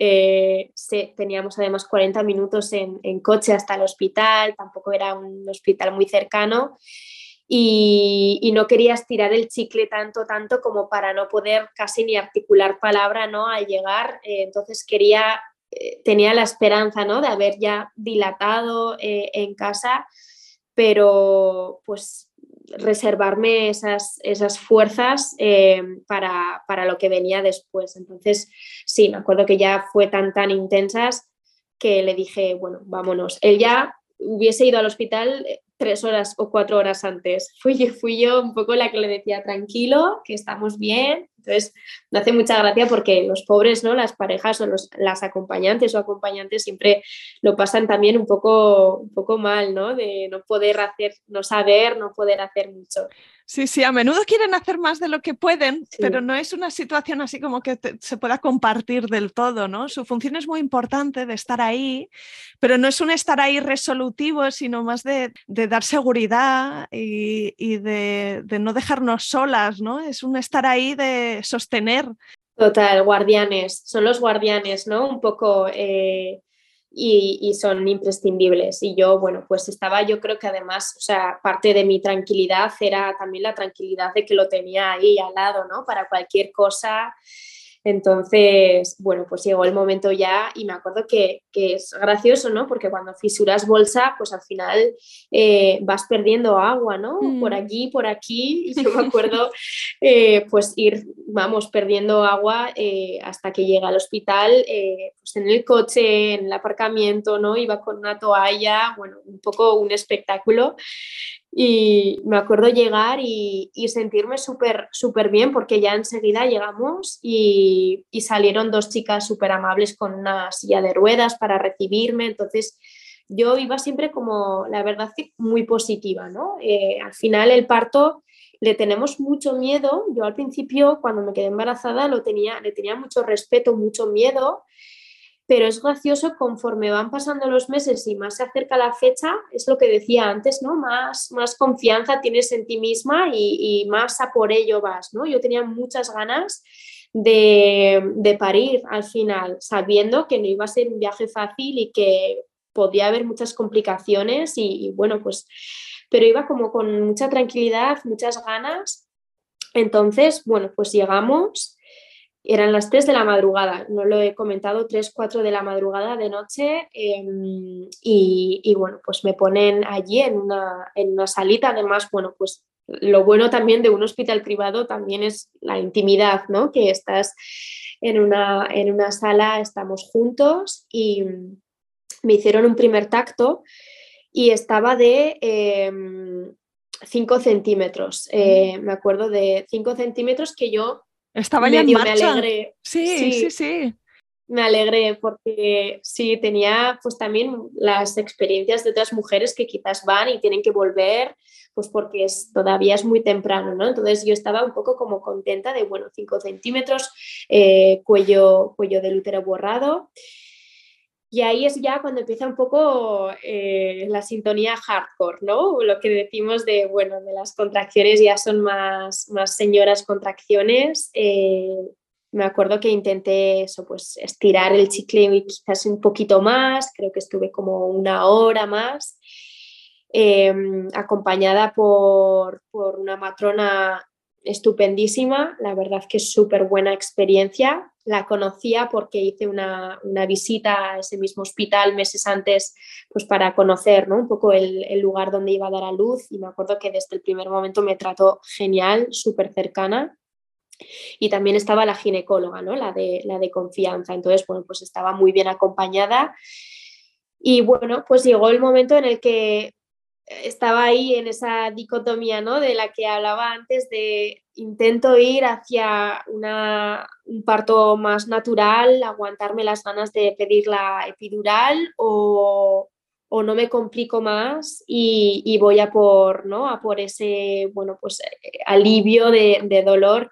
eh, teníamos además 40 minutos en, coche hasta el hospital, tampoco era un hospital muy cercano y, no quería estirar el chicle tanto, tanto como para no poder casi ni articular palabra, ¿no? Al llegar, eh, entonces quería, eh, tenía la esperanza, ¿no? De haber ya dilatado en casa, pero pues reservarme esas, esas fuerzas eh, para, para, lo que venía después. Entonces, sí, me acuerdo que ya fue tan, tan intensas que le dije, bueno, vámonos. Él ya hubiese ido al hospital eh, tres horas o cuatro horas antes. Fui fui yo un poco la que le decía, tranquilo, que estamos bien. Entonces, me hace mucha gracia porque los pobres, ¿no? Las parejas o los, las acompañantes o acompañantes siempre lo pasan también un poco, un poco mal, ¿no? De no poder hacer, no saber, no poder hacer mucho. Sí, sí, a menudo quieren hacer más de lo que pueden, pero no es una situación así como que se pueda compartir del todo, ¿no? Su función es muy importante de estar ahí, pero no es un estar ahí resolutivo, sino más de, dar seguridad y, de, no dejarnos solas, ¿no? Es un estar ahí de sostener. Total, guardianes, son los guardianes, ¿no? Un poco... Eh, y, son imprescindibles. Y yo, bueno, pues estaba, yo creo que además, o sea, parte de mi tranquilidad era también la tranquilidad de que lo tenía ahí al lado, ¿no? Para cualquier cosa entonces, bueno, pues llegó el momento ya y me acuerdo que, es gracioso, ¿no? Porque cuando fisuras bolsa, pues al final eh, vas perdiendo agua, ¿no? Por mm. allí, por aquí. Y yo me (laughs) acuerdo, eh, pues ir, vamos, perdiendo agua eh, hasta que llega al hospital, pues en el coche, en el aparcamiento, ¿no? Iba con una toalla, bueno, un poco un espectáculo. Y me acuerdo llegar y, sentirme súper, súper bien porque ya enseguida llegamos y, salieron dos chicas súper amables con una silla de ruedas para recibirme. Entonces yo iba siempre como, la verdad muy positiva, ¿no? Eh, al final el parto le tenemos mucho miedo. Yo al principio, cuando me quedé embarazada, lo tenía, le tenía mucho respeto, mucho miedo, pero es gracioso conforme van pasando los meses y más se acerca la fecha, es lo que decía antes, ¿no? Más, más confianza tienes en ti misma y, más a por ello vas, ¿no? Yo tenía muchas ganas de, parir al final, sabiendo que no iba a ser un viaje fácil y que podía haber muchas complicaciones y bueno, pues pero iba como con mucha tranquilidad, muchas ganas. Entonces, bueno, pues llegamos, eran las 3 de la madrugada, no lo he comentado, 3, 4 de la madrugada de noche em, y, bueno, pues me ponen allí en una, en una salita, además, bueno, pues lo bueno también de un hospital privado también es la intimidad, ¿no? Que estás en una, en una sala, estamos juntos y me hicieron un primer tacto y estaba de 5 em, centímetros. Eh, me acuerdo de 5 centímetros que yo estaba ya en marcha. me alegré. Sí, sí, sí, Me alegré porque sí, tenía pues también las experiencias de otras mujeres que quizás van y tienen que volver, pues porque es, todavía es muy temprano, ¿no? Entonces yo estaba un poco como contenta de, bueno, 5 centímetros, eh, cuello, cuello del útero borrado. Y ahí es ya cuando empieza un poco eh, la sintonía hardcore, ¿no? Lo que decimos de, bueno, de las contracciones ya son más, más señoras contracciones. Eh, me acuerdo que intenté eso, pues estirar el chicle quizás un poquito más, creo que estuve como una hora más, em, acompañada por, por una matrona estupendísima, la verdad que es súper buena experiencia. La conocía porque hice una, visita a ese mismo hospital meses antes pues para conocer ¿no? un poco el, lugar donde iba a dar a luz y me acuerdo que desde el primer momento me trató genial, súper cercana. Y también estaba la ginecóloga, ¿no? la, de, la de confianza. Entonces, bueno, pues estaba muy bien acompañada. Y bueno, pues llegó el momento en el que estaba ahí en esa dicotomía ¿no? de la que hablaba antes de intento ir hacia un parto más natural, aguantarme las ganas de pedir la epidural o, no me complico más y, voy a por, ¿no? a por ese bueno, pues, eh, alivio de, dolor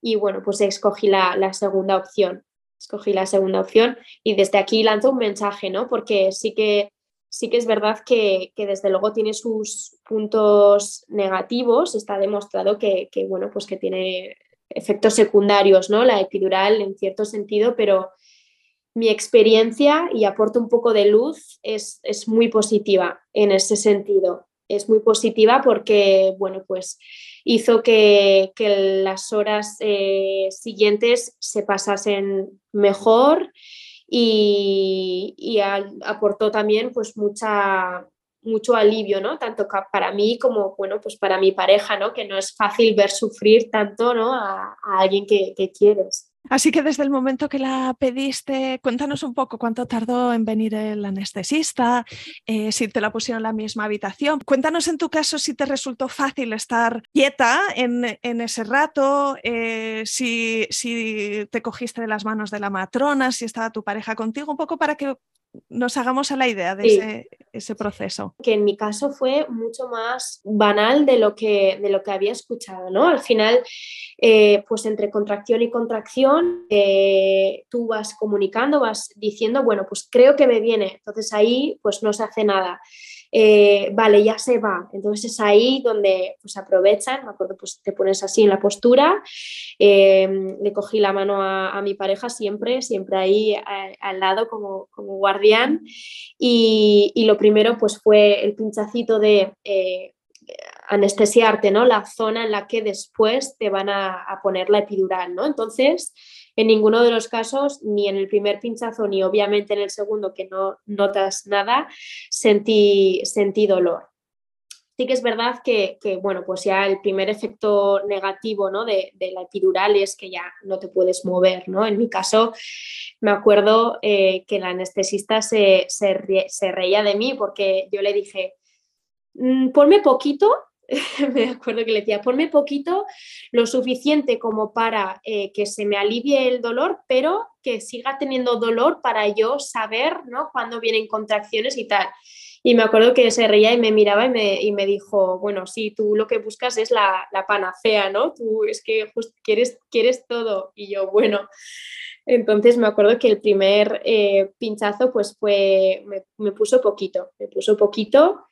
y bueno, pues escogí la, la segunda opción. Escogí la segunda opción y desde aquí lanzo un mensaje, ¿no? Porque sí que sí que es verdad que, desde luego tiene sus puntos negativos, está demostrado que, bueno, pues que tiene efectos secundarios, ¿no? La epidural en cierto sentido, pero mi experiencia, y aporto un poco de luz, es, muy positiva en ese sentido. Es muy positiva porque, bueno, pues hizo que, las horas eh, siguientes se pasasen mejor y, aportó también pues mucha, mucho alivio, ¿no? Tanto para mí como, bueno, pues para mi pareja, ¿no? Que no es fácil ver sufrir tanto, ¿no? A, alguien que, que quieres. Así que desde el momento que la pediste, cuéntanos un poco cuánto tardó en venir el anestesista, eh, si te la pusieron en la misma habitación. Cuéntanos en tu caso si te resultó fácil estar quieta en, ese rato, eh, si, si te cogiste de las manos de la matrona, si estaba tu pareja contigo, un poco para que nos hagamos a la idea de ese, proceso. Que en mi caso fue mucho más banal de lo que, de lo que había escuchado, ¿no? Al final, eh, pues entre contracción y contracción, eh, tú vas comunicando, vas diciendo, bueno, pues creo que me viene, entonces ahí pues no se hace nada. Eh, vale, ya se va. Entonces es ahí donde pues aprovechan, me acuerdo, pues te pones así en la postura, em, le cogí la mano a, mi pareja siempre, siempre ahí al lado como, como guardián y, lo primero pues fue el pinchacito de... Eh, anestesiarte, ¿no? La zona en la que después te van a, a poner la epidural, ¿no? Entonces, en ninguno de los casos, ni en el primer pinchazo, ni obviamente en el segundo, que no notas nada, sentí, sentí dolor. Sí que es verdad que, bueno, pues ya el primer efecto negativo ¿no? de, la epidural es que ya no te puedes mover, ¿no? En mi caso, me acuerdo eh, que la anestesista se, se, reía de mí porque yo le dije, mm, ponme poquito, (laughs) me acuerdo que le decía, ponme poquito, lo suficiente como para eh, que se me alivie el dolor, pero que siga teniendo dolor para yo saber, ¿no? Cuándo vienen contracciones y tal. Y me acuerdo que se reía y me miraba y me, y me dijo, bueno, sí, tú lo que buscas es la, la panacea, ¿no? Tú es que quieres, quieres todo. Y yo, bueno, entonces me acuerdo que el primer eh, pinchazo pues fue, me, me, puso poquito, me puso poquito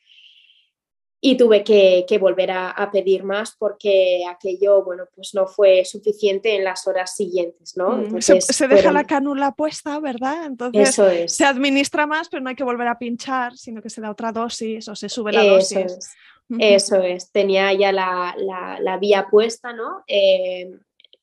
y tuve que, que volver a, a, pedir más porque aquello, bueno, pues no fue suficiente en las horas siguientes, ¿no? Mm, Entonces, se, se, deja la cánula puesta, ¿verdad? Entonces Eso es. se administra más, pero no hay que volver a pinchar, sino que se da otra dosis o se sube la Eso dosis. Es. Eso es, tenía ya la, la, la vía puesta, ¿no? Eh,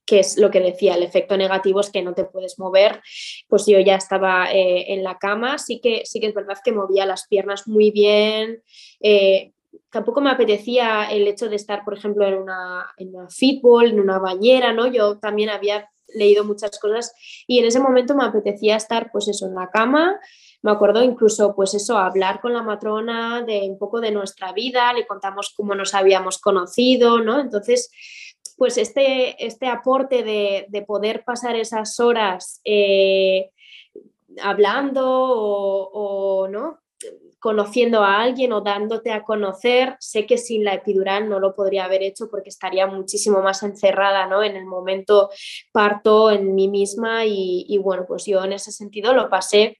que es lo que decía, el efecto negativo es que no te puedes mover, pues yo ya estaba eh, en la cama, sí que, sí que es verdad que movía las piernas muy bien, eh, tampoco me apetecía el hecho de estar, por ejemplo, en una, en una fútbol, en una bañera, ¿no? Yo también había leído muchas cosas y en ese momento me apetecía estar, pues eso, en la cama, me acuerdo incluso, pues eso, hablar con la matrona de un poco de nuestra vida, le contamos cómo nos habíamos conocido, ¿no? Entonces, pues este, este aporte de, de, poder pasar esas horas eh, hablando o, o, ¿no? Conociendo a alguien o dándote a conocer, sé que sin la epidural no lo podría haber hecho porque estaría muchísimo más encerrada ¿no? en el momento parto en mí misma y, bueno, pues yo en ese sentido lo pasé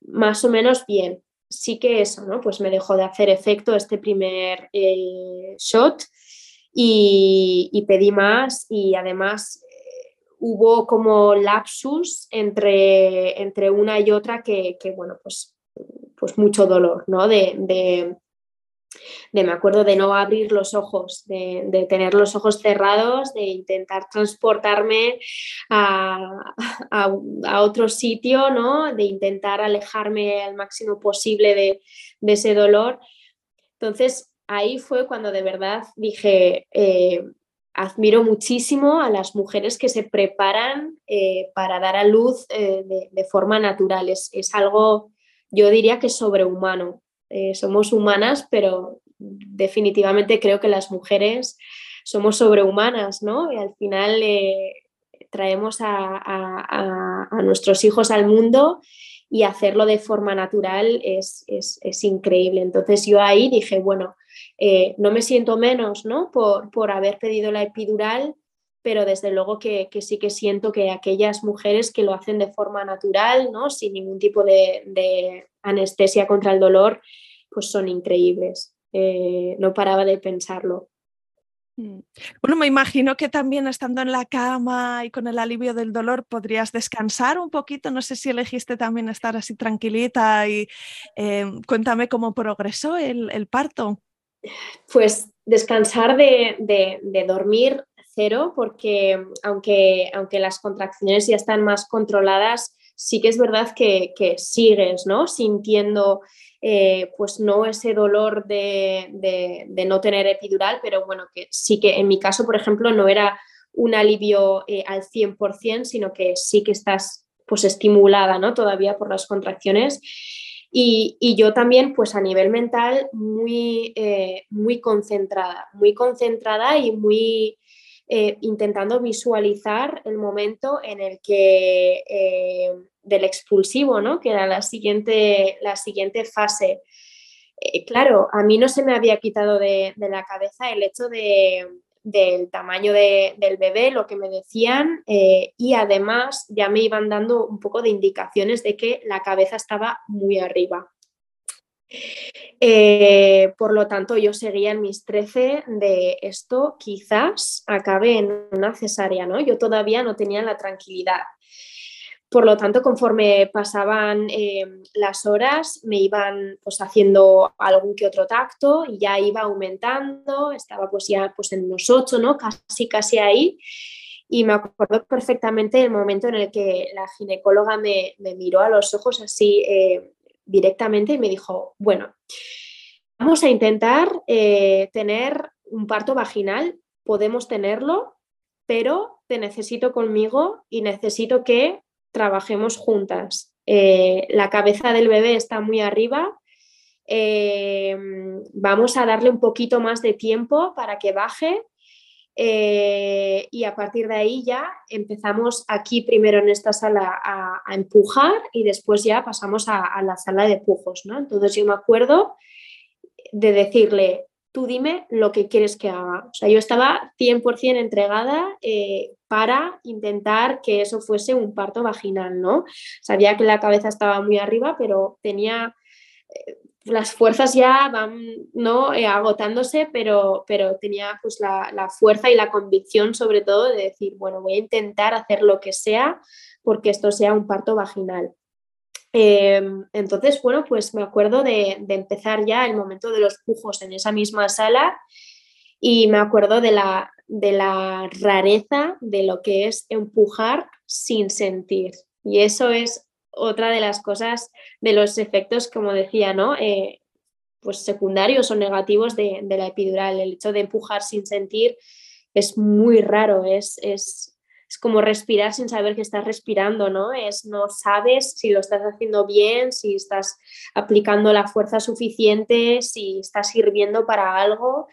más o menos bien. Sí que eso, ¿no? Pues me dejó de hacer efecto este primer eh, shot y, y, pedí más y además eh, hubo como lapsus entre, entre una y otra que, que bueno, pues, pues mucho dolor, ¿no? De, de, me acuerdo de no abrir los ojos, de, tener los ojos cerrados, de intentar transportarme a, a, otro sitio, ¿no? De intentar alejarme al máximo posible de, de ese dolor. Entonces, ahí fue cuando de verdad dije, eh, admiro muchísimo a las mujeres que se preparan eh, para dar a luz eh, de, de, forma natural. Es, es, algo, yo diría que sobrehumano. Eh, somos humanas, pero definitivamente creo que las mujeres somos sobrehumanas, ¿no? Y al final eh, traemos a, nuestros hijos al mundo y hacerlo de forma natural es, es, es increíble. Entonces yo ahí dije, bueno, eh, no me siento menos ¿no? por, por, haber pedido la epidural, pero desde luego que, que, sí que siento que aquellas mujeres que lo hacen de forma natural, ¿no? sin ningún tipo de, de anestesia contra el dolor, pues son increíbles. Eh, no paraba de pensarlo. Mm. Bueno, me imagino que también estando en la cama y con el alivio del dolor podrías descansar un poquito. No sé si elegiste también estar así tranquilita y eh, cuéntame cómo progresó el, el parto. Pues descansar de, de, de, dormir cero, porque aunque, aunque las contracciones ya están más controladas, sí que es verdad que, sigues ¿no? sintiendo eh, pues no ese dolor de, de, de, no tener epidural, pero bueno, que sí que en mi caso, por ejemplo, no era un alivio eh, al 100%, sino que sí que estás pues estimulada ¿no? todavía por las contracciones. Y, y, yo también, pues a nivel mental, muy, eh, muy concentrada, muy concentrada y muy eh, intentando visualizar el momento en el que eh, del expulsivo, ¿no? que era la siguiente, la siguiente fase. Eh, claro, a mí no se me había quitado de, de la cabeza el hecho de, del tamaño de, del bebé, lo que me decían, y además ya me iban dando un poco de indicaciones de que la cabeza estaba muy arriba. Eh, por lo tanto, yo seguía en mis 13 de esto quizás acabe en una cesárea, ¿no? Yo todavía no tenía la tranquilidad. Por lo tanto, conforme pasaban eh, las horas, me iban pues, haciendo algún que otro tacto y ya iba aumentando, estaba pues ya pues, en unos ocho, ¿no? Casi, casi ahí. Y me acuerdo perfectamente el momento en el que la ginecóloga me, miró a los ojos así eh, directamente y me dijo, bueno, vamos a intentar eh, tener un parto vaginal, podemos tenerlo, pero te necesito conmigo y necesito que trabajemos juntas. Eh, la cabeza del bebé está muy arriba, em, vamos a darle un poquito más de tiempo para que baje eh, y a partir de ahí ya empezamos aquí primero en esta sala a, empujar y después ya pasamos a, la sala de pujos, ¿no? Entonces yo me acuerdo de decirle, tú dime lo que quieres que haga. O sea, yo estaba 100% entregada eh, para intentar que eso fuese un parto vaginal, ¿no? Sabía que la cabeza estaba muy arriba, pero tenía eh, las fuerzas ya van ¿no? Eh, agotándose, pero, pero tenía pues la, fuerza y la convicción sobre todo de decir, bueno, voy a intentar hacer lo que sea porque esto sea un parto vaginal. Em, entonces, bueno, pues me acuerdo de, empezar ya el momento de los pujos en esa misma sala y me acuerdo de la, de la rareza de lo que es empujar sin sentir. Y eso es otra de las cosas, de los efectos, como decía, ¿no? Eh, pues secundarios o negativos de, la epidural. El hecho de empujar sin sentir es muy raro, es, es, es, como respirar sin saber que estás respirando, ¿no? Es no sabes si lo estás haciendo bien, si estás aplicando la fuerza suficiente, si estás sirviendo para algo.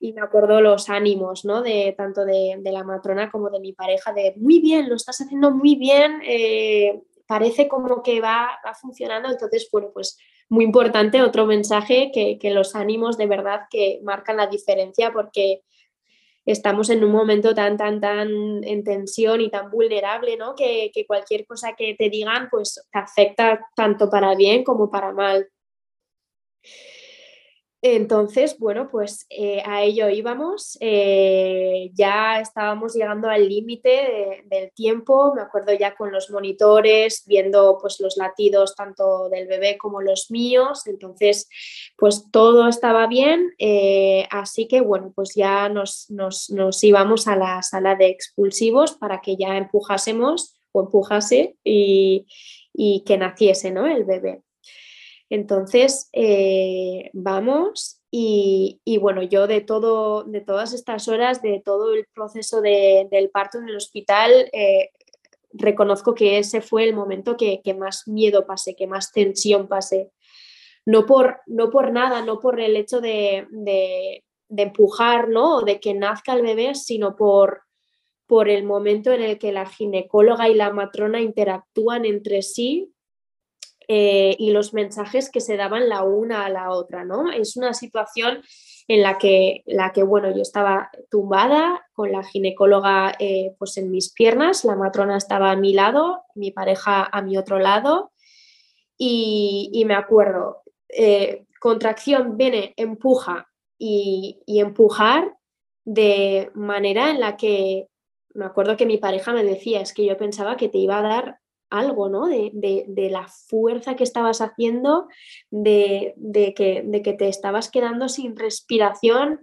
Y me acuerdo los ánimos, ¿no? De tanto de, la matrona como de mi pareja, de muy bien, lo estás haciendo muy bien, eh, parece como que va, funcionando. Entonces, bueno, pues muy importante otro mensaje que, los ánimos de verdad que marcan la diferencia porque estamos en un momento tan, tan, tan en tensión y tan vulnerable, ¿no? Que, que, cualquier cosa que te digan, pues te afecta tanto para bien como para mal. Entonces, bueno, pues eh, a ello íbamos. Eh, ya estábamos llegando al límite del tiempo. Me acuerdo ya con los monitores, viendo pues los latidos tanto del bebé como los míos. Entonces, pues todo estaba bien. Eh, así que, bueno, pues ya nos, íbamos a la sala de expulsivos para que ya empujásemos o empujase y, y que naciese ¿no? el bebé. Entonces, eh, vamos y, bueno, yo de, todo, de todas estas horas, de todo el proceso del parto en el hospital, eh, reconozco que ese fue el momento que, más miedo pasé, que más tensión pasé. No por, no por nada, no por el hecho de, empujar ¿no? o de que nazca el bebé, sino por, por el momento en el que la ginecóloga y la matrona interactúan entre sí eh, y los mensajes que se daban la una a la otra, ¿no? Es una situación en la que, la que bueno, yo estaba tumbada con la ginecóloga eh, pues en mis piernas, la matrona estaba a mi lado, mi pareja a mi otro lado y, me acuerdo, eh, contracción viene, empuja y, y empujar de manera en la que me acuerdo que mi pareja me decía, es que yo pensaba que te iba a dar algo, ¿no? De, la fuerza que estabas haciendo, de, que, de que te estabas quedando sin respiración,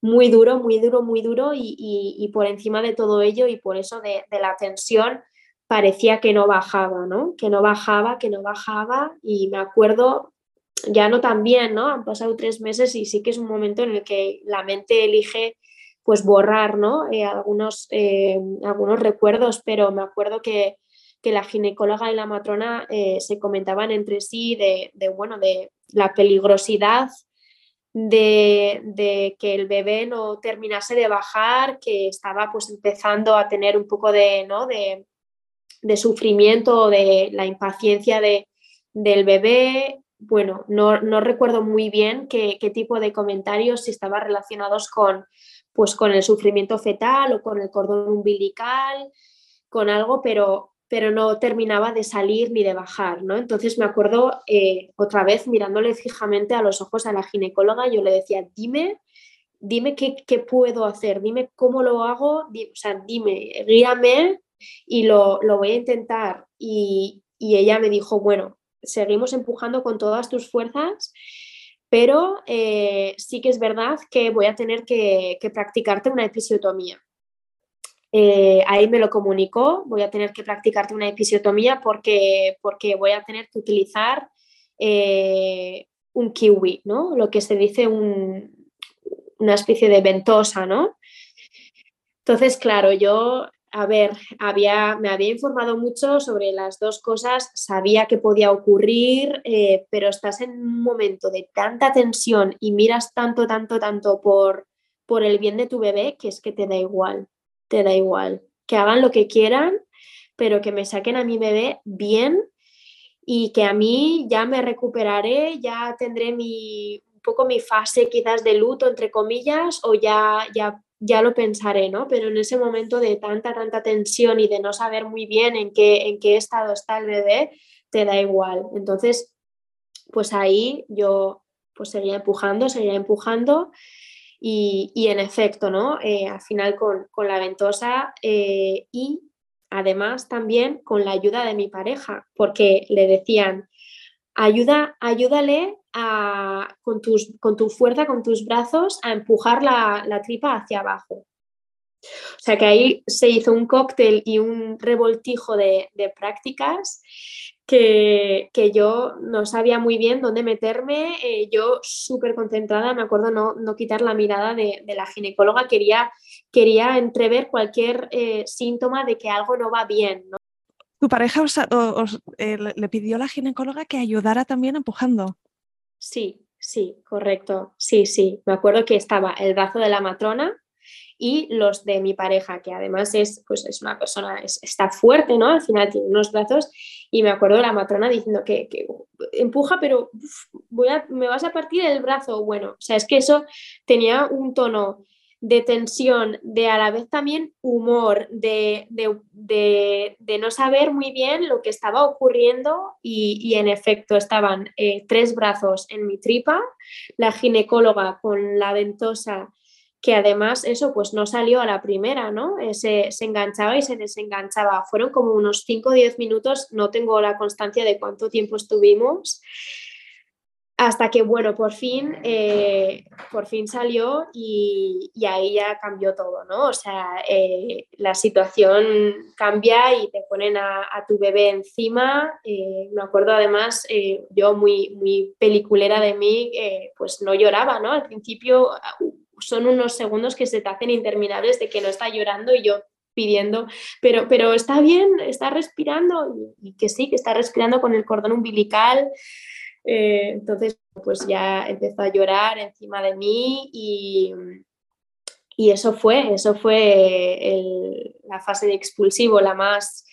muy duro, muy duro, muy duro y, por encima de todo ello y por eso de, la tensión parecía que no bajaba, ¿no? Que no bajaba, que no bajaba y me acuerdo, ya no tan bien, ¿no? Han pasado tres meses y sí que es un momento en el que la mente elige pues borrar, ¿no? Eh, algunos, eh, algunos recuerdos, pero me acuerdo que, que la ginecóloga y la matrona eh, se comentaban entre sí de, bueno, de la peligrosidad de, que el bebé no terminase de bajar, que estaba pues empezando a tener un poco de, ¿no? de, de sufrimiento, de la impaciencia de, del bebé. Bueno, no, no recuerdo muy bien qué, qué, tipo de comentarios, si estaban relacionados con, pues, con el sufrimiento fetal o con el cordón umbilical, con algo, pero pero no terminaba de salir ni de bajar, ¿no? Entonces me acuerdo eh, otra vez mirándole fijamente a los ojos a la ginecóloga, yo le decía, dime, dime qué, puedo hacer, dime cómo lo hago, o sea, dime, guíame y lo, voy a intentar. Y, ella me dijo, bueno, seguimos empujando con todas tus fuerzas, pero eh, sí que es verdad que voy a tener que, que practicarte una episiotomía. Eh, ahí me lo comunicó, voy a tener que practicarte una episiotomía porque, porque voy a tener que utilizar eh, un kiwi, ¿no? Lo que se dice una especie de ventosa, ¿no? Entonces, claro, yo a ver, había, me había informado mucho sobre las dos cosas, sabía que podía ocurrir, eh, pero estás en un momento de tanta tensión y miras tanto, tanto, tanto por, por el bien de tu bebé que es que te da igual, te da igual. Que hagan lo que quieran, pero que me saquen a mi bebé bien y que a mí ya me recuperaré, ya tendré mi, un poco mi fase quizás de luto, entre comillas, o ya, ya ya lo pensaré, ¿no? Pero en ese momento de tanta, tanta tensión y de no saber muy bien en qué, en qué estado está el bebé, te da igual. Entonces, pues ahí yo pues seguía empujando, seguía empujando y, en efecto, ¿no? Eh, al final con, la ventosa eh, y además también con la ayuda de mi pareja, porque le decían, ayuda, ayúdale con, tus, con tu fuerza, con tus brazos, a empujar la, tripa hacia abajo. O sea que ahí se hizo un cóctel y un revoltijo de, prácticas que, yo no sabía muy bien dónde meterme. Eh, yo súper concentrada, me acuerdo no, no quitar la mirada de, la ginecóloga, quería, quería entrever cualquier eh, síntoma de que algo no va bien. ¿Tu pareja eh, le pidió a la ginecóloga que ayudara también empujando? Sí, sí, correcto. Sí, sí. Me acuerdo que estaba el brazo de la matrona y los de mi pareja, que además es, pues es una persona, está fuerte, ¿no? Al final tiene unos brazos y me acuerdo de la matrona diciendo que, empuja, pero voy a, me vas a partir el brazo. Bueno, o sea, es que eso tenía un tono de tensión, de a la vez también humor, de, no saber muy bien lo que estaba ocurriendo y, en efecto estaban eh, tres brazos en mi tripa, la ginecóloga con la ventosa que además eso pues no salió a la primera, ¿no? Eh, se, enganchaba y se desenganchaba. Fueron como unos 5 o 10 minutos, no tengo la constancia de cuánto tiempo estuvimos, hasta que, bueno, por fin, eh, por fin salió y, ahí ya cambió todo, ¿no? O sea, eh, la situación cambia y te ponen a, tu bebé encima. Me acuerdo además, yo muy, muy peliculera de mí, pues no lloraba, ¿no? Al principio son unos segundos que se te hacen interminables de que no está llorando y yo pidiendo, pero, pero está bien, está respirando y, que sí, que está respirando con el cordón umbilical. Eh, entonces, pues ya empezó a llorar encima de mí y, y eso fue, eso fue la fase de expulsivo, la más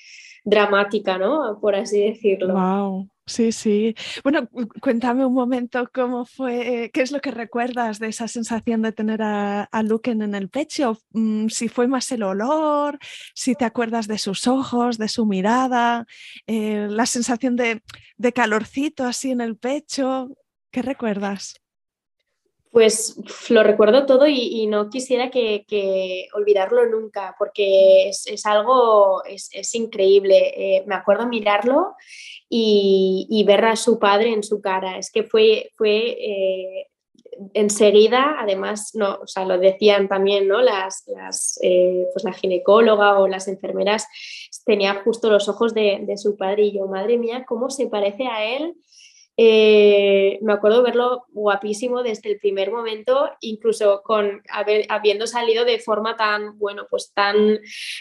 dramática, ¿no? Por así decirlo. Wow. Sí, sí. Bueno, cuéntame un momento cómo fue, qué es lo que recuerdas de esa sensación de tener a, a en el pecho, mm, si fue más el olor, si te acuerdas de sus ojos, de su mirada, eh, la sensación de, calorcito así en el pecho, ¿qué recuerdas? Pues lo recuerdo todo y, no quisiera que, olvidarlo nunca, porque es, algo, es, increíble. Eh, me acuerdo mirarlo y, ver a su padre en su cara. Es que fue, fue eh, enseguida, además, no, o sea, lo decían también ¿no? las, las eh, pues la ginecóloga o las enfermeras, tenía justo los ojos de, de, su padre y yo, madre mía, ¿cómo se parece a él? Eh, me acuerdo verlo guapísimo desde el primer momento, incluso con habiendo salido de forma tan, bueno, pues tan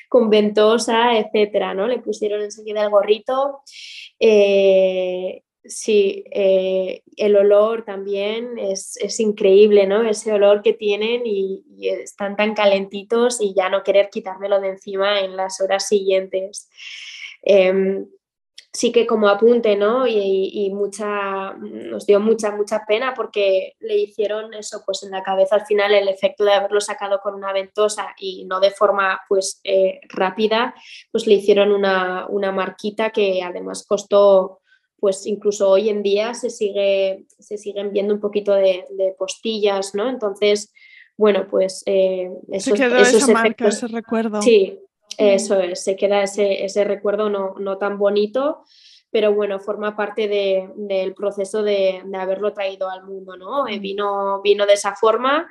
conventosa, etcétera, ¿no? Le pusieron enseguida el gorrito. Eh, sí, eh, el olor también es, increíble, ¿no? Ese olor que tienen y, están tan calentitos y ya no querer quitármelo de encima en las horas siguientes. Em, sí que como apunte, ¿no? Y, mucha, nos dio mucha, mucha pena porque le hicieron eso, pues en la cabeza al final el efecto de haberlo sacado con una ventosa y no de forma pues eh, rápida, pues le hicieron una, marquita que además costó, pues incluso hoy en día se, sigue, se siguen viendo un poquito de, postillas, ¿no? Entonces, bueno, pues eh, esos, esa marca, ese recuerdo. Sí, eso es, se queda ese, recuerdo no, tan bonito, pero bueno, forma parte del proceso de, haberlo traído al mundo, ¿no? Eh, vino, vino de esa forma,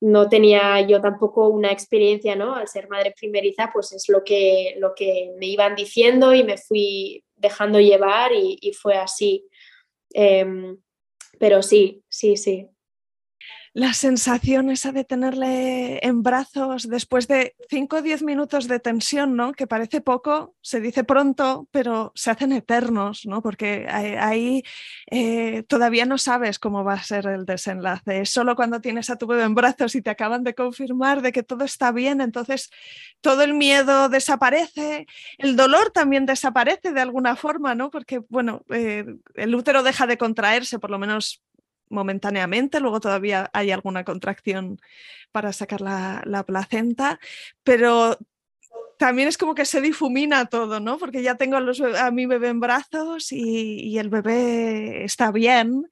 no tenía yo tampoco una experiencia, ¿no? Al ser madre primeriza, pues es lo que, lo que me iban diciendo y me fui dejando llevar y, fue así. Em, pero sí, sí, sí. La sensación esa de tenerle en brazos después de 5 o 10 minutos de tensión, ¿no? Que parece poco, se dice pronto, pero se hacen eternos, ¿no? Porque ahí eh, todavía no sabes cómo va a ser el desenlace. Es solo cuando tienes a tu bebé en brazos y te acaban de confirmar de que todo está bien, entonces todo el miedo desaparece, el dolor también desaparece de alguna forma, ¿no? Porque, bueno, eh, el útero deja de contraerse, por lo menos momentáneamente, luego todavía hay alguna contracción para sacar la, placenta, pero también es como que se difumina todo, ¿no? Porque ya tengo a, mi bebé en brazos y, el bebé está bien.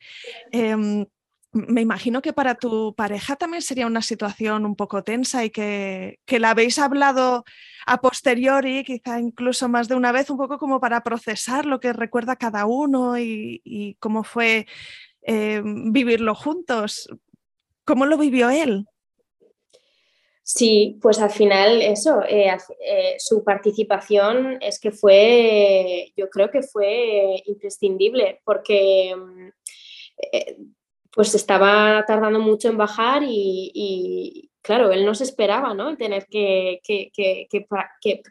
Em, me imagino que para tu pareja también sería una situación un poco tensa y que, que, la habéis hablado a posteriori, quizá incluso más de una vez, un poco como para procesar lo que recuerda cada uno y cómo fue eh, vivirlo juntos. ¿Cómo lo vivió él? Sí, pues al final eso, eh, eh, su participación es que fue, yo creo que fue imprescindible porque mm, pues estaba tardando mucho en bajar y, claro, él no se esperaba, ¿no? tener que,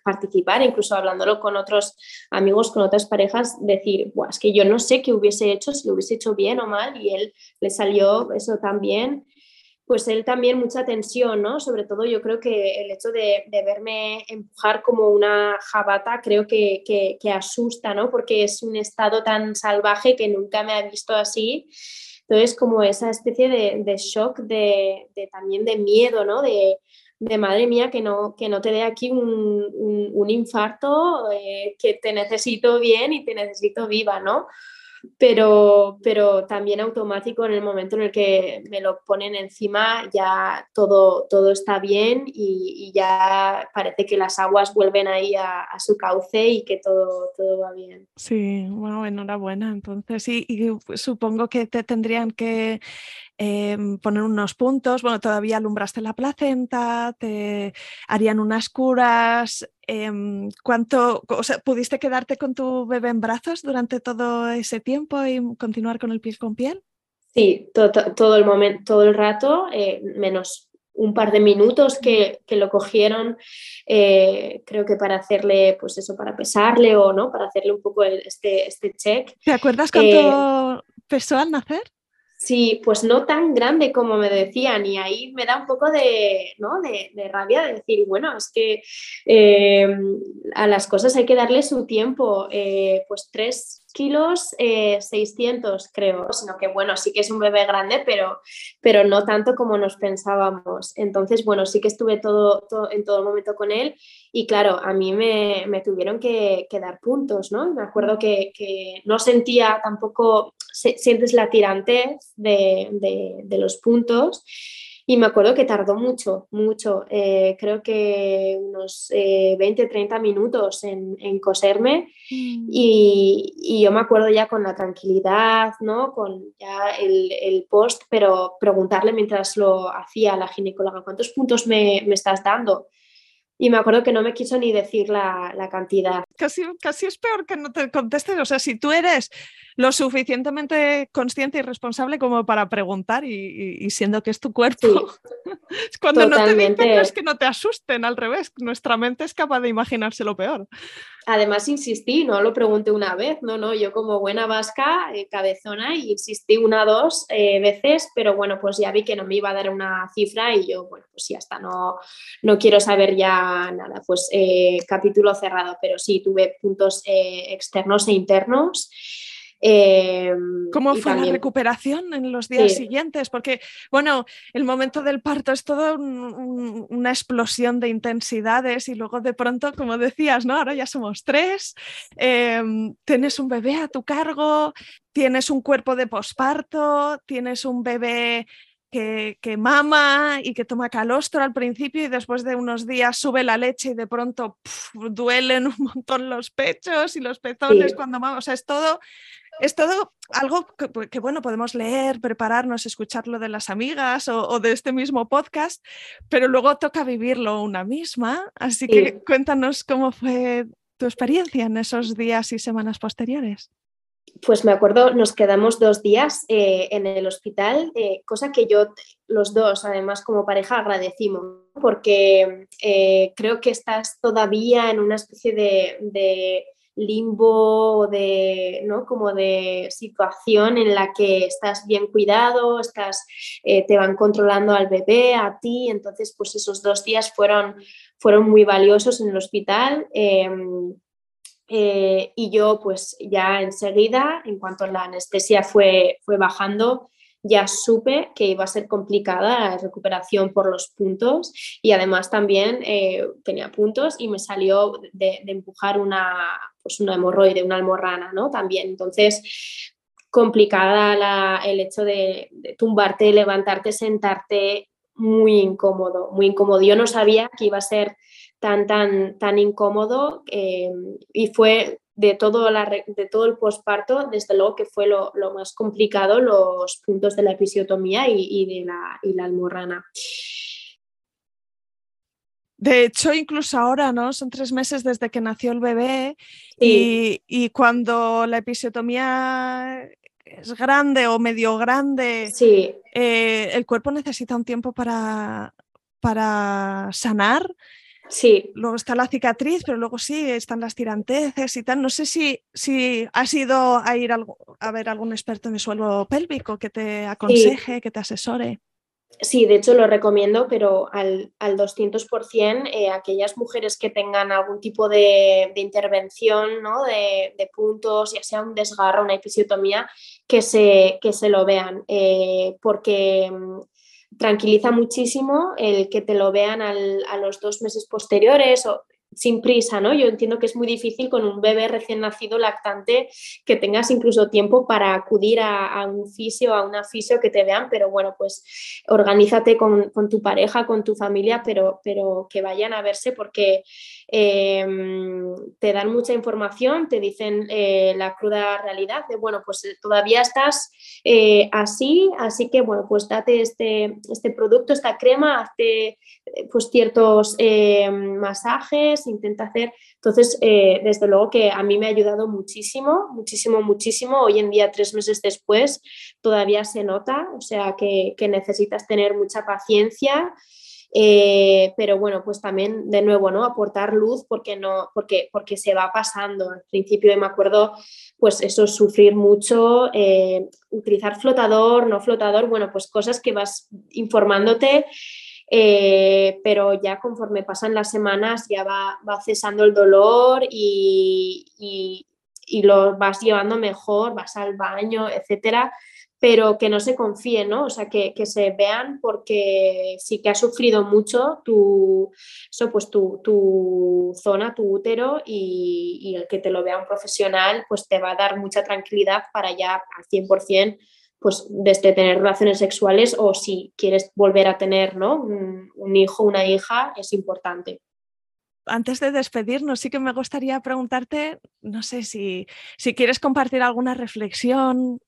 participar, incluso hablándolo con otros amigos, con otras parejas, decir, es que yo no sé qué hubiese hecho, si lo hubiese hecho bien o mal, y él le salió eso también. Pues él también mucha tensión, ¿no? Sobre todo yo creo que el hecho de, verme empujar como una jabata creo que, que asusta, ¿no? Porque es un estado tan salvaje que nunca me ha visto así entonces, como esa especie de, shock, de, también de miedo, ¿no? De, madre mía, que no, que no te dé aquí un, infarto, eh, que te necesito bien y te necesito viva, ¿no? Pero, pero también automático en el momento en el que me lo ponen encima, ya todo, todo está bien y, ya parece que las aguas vuelven ahí a, su cauce y que todo, todo va bien. Sí, bueno, enhorabuena. Entonces, y, y supongo que te tendrían que Em, poner unos puntos, bueno, todavía alumbraste la placenta, te harían unas curas. Em, ¿Cuánto, o sea, pudiste quedarte con tu bebé en brazos durante todo ese tiempo y continuar con el piel con piel? Sí, todo, el momento, todo el rato, eh, menos un par de minutos que, lo cogieron, eh, creo que para hacerle, pues eso, para pesarle o no, para hacerle un poco este, este check. ¿Te acuerdas cuánto eh, pesó al nacer? Sí, pues no tan grande como me decían y ahí me da un poco de, ¿no? de, rabia de decir, bueno, es que eh, a las cosas hay que darle su tiempo, eh, pues tres kilos 600 eh, creo, sino que bueno, sí que es un bebé grande, pero, pero no tanto como nos pensábamos. Entonces, bueno, sí que estuve todo, en todo momento con él y claro, a mí me, tuvieron que, dar puntos, ¿no? Me acuerdo que, no sentía tampoco, sientes la tirantez de, de los puntos y me acuerdo que tardó mucho, mucho, eh, creo que unos 20, eh, 30 minutos en, coserme mm. y, yo me acuerdo ya con la tranquilidad, ¿no? Con ya el, post, pero preguntarle mientras lo hacía a la ginecóloga, ¿cuántos puntos me, me estás dando? y me acuerdo que no me quiso ni decir la, la, cantidad. Casi, casi es peor que no te contestes, o sea, si tú eres lo suficientemente consciente y responsable como para preguntar y, siendo que es tu cuerpo, (laughs) cuando no te dicen es que no te asusten, al revés, nuestra mente es capaz de imaginarse lo peor. Además insistí, no lo pregunté una vez, no, no, yo como buena vasca, eh, cabezona, y insistí una dos eh, veces, pero bueno, pues ya vi que no me iba a dar una cifra y yo, bueno, pues ya está, no, no quiero saber ya nada, pues eh, capítulo cerrado, pero sí, tuve puntos externos e internos. Em, ¿Cómo fue la recuperación en los días siguientes? Porque, bueno, el momento del parto es toda una explosión de intensidades y luego de pronto, como decías, ¿no? Ahora ya somos tres, em, tienes un bebé a tu cargo, tienes un cuerpo de posparto, tienes un bebé que, mama y que toma calostro al principio y después de unos días sube la leche y de pronto duelen (laughs) un montón los pechos y los pezones cuando mama. O sea, es todo es todo algo que, bueno, podemos leer, prepararnos, escucharlo de las amigas o, de este mismo podcast, pero luego toca vivirlo una misma. Así que cuéntanos cómo fue tu experiencia en esos días y semanas posteriores. Pues me acuerdo, nos quedamos dos días eh, en el hospital, eh, cosa que yo, los dos, además como pareja, agradecimos, porque eh, creo que estás todavía en una especie de, de limbo, de, ¿no? como de situación en la que estás bien cuidado, estás, te van controlando al bebé, a ti, entonces pues esos dos días fueron, fueron muy valiosos en el hospital. Eh, y yo pues ya enseguida, en cuanto la anestesia fue, fue bajando, ya supe que iba a ser complicada la recuperación por los puntos y además también eh, tenía puntos y me salió de, empujar una, pues una hemorroide, una almorrana, ¿no? También, entonces complicada el hecho de, de, tumbarte, levantarte, sentarte, muy incómodo, muy incómodo. Yo no sabía que iba a ser tan, tan, tan incómodo eh, y fue de todo, la, de todo el posparto, desde luego que fue lo, lo, más complicado, los puntos de la episiotomía y, y de la, y la almorrana. De hecho, incluso ahora, ¿no? Son tres meses desde que nació el bebé sí. y, y, cuando la episiotomía es grande o medio grande, sí. eh, el cuerpo necesita un tiempo para, para sanar Sí. Luego está la cicatriz, pero luego sí, están las tiranteces y tal. No sé si, si has ido a ir a, a ver algún experto en el suelo pélvico que te aconseje, sí. que te asesore. Sí, de hecho lo recomiendo, pero al, al 200%, eh, aquellas mujeres que tengan algún tipo de, de intervención, ¿no? de, de, puntos, ya sea un desgarro, una episiotomía, que se, que se lo vean, eh, porque mm, tranquiliza muchísimo el que te lo vean al, a los dos meses posteriores o sin prisa, ¿no? Yo entiendo que es muy difícil con un bebé recién nacido lactante que tengas incluso tiempo para acudir a, un fisio, a una fisio que te vean, pero bueno, pues organízate con, con tu pareja, con tu familia, pero, pero que vayan a verse porque eh, te dan mucha información, te dicen eh, la cruda realidad de, bueno, pues eh, todavía estás eh, así, así que, bueno, pues date este, este producto, esta crema, hazte pues ciertos eh, masajes, intenta hacer. Entonces, desde luego que a mí me ha ayudado muchísimo, muchísimo, muchísimo. Hoy en día, tres meses después, todavía se nota, o sea que, que necesitas tener mucha paciencia. Eh, pero bueno, pues también de nuevo, ¿no? Aportar luz porque no, porque, porque se va pasando. Al principio me acuerdo, pues eso, sufrir mucho, eh, utilizar flotador, no flotador, bueno, pues cosas que vas informándote eh, pero ya conforme pasan las semanas ya va, va cesando el dolor y, y, y, lo vas llevando mejor, vas al baño, etcétera, pero que no se confíen, ¿no? O sea, que, que, se vean porque sí que ha sufrido mucho tu, eso, pues tu, tu zona, tu útero y, y, el que te lo vea un profesional pues te va a dar mucha tranquilidad para ya al 100% pues desde tener relaciones sexuales o si quieres volver a tener ¿no? un, un hijo, una hija, es importante antes de despedirnos, sí que me gustaría preguntarte, no sé si, si quieres compartir alguna reflexión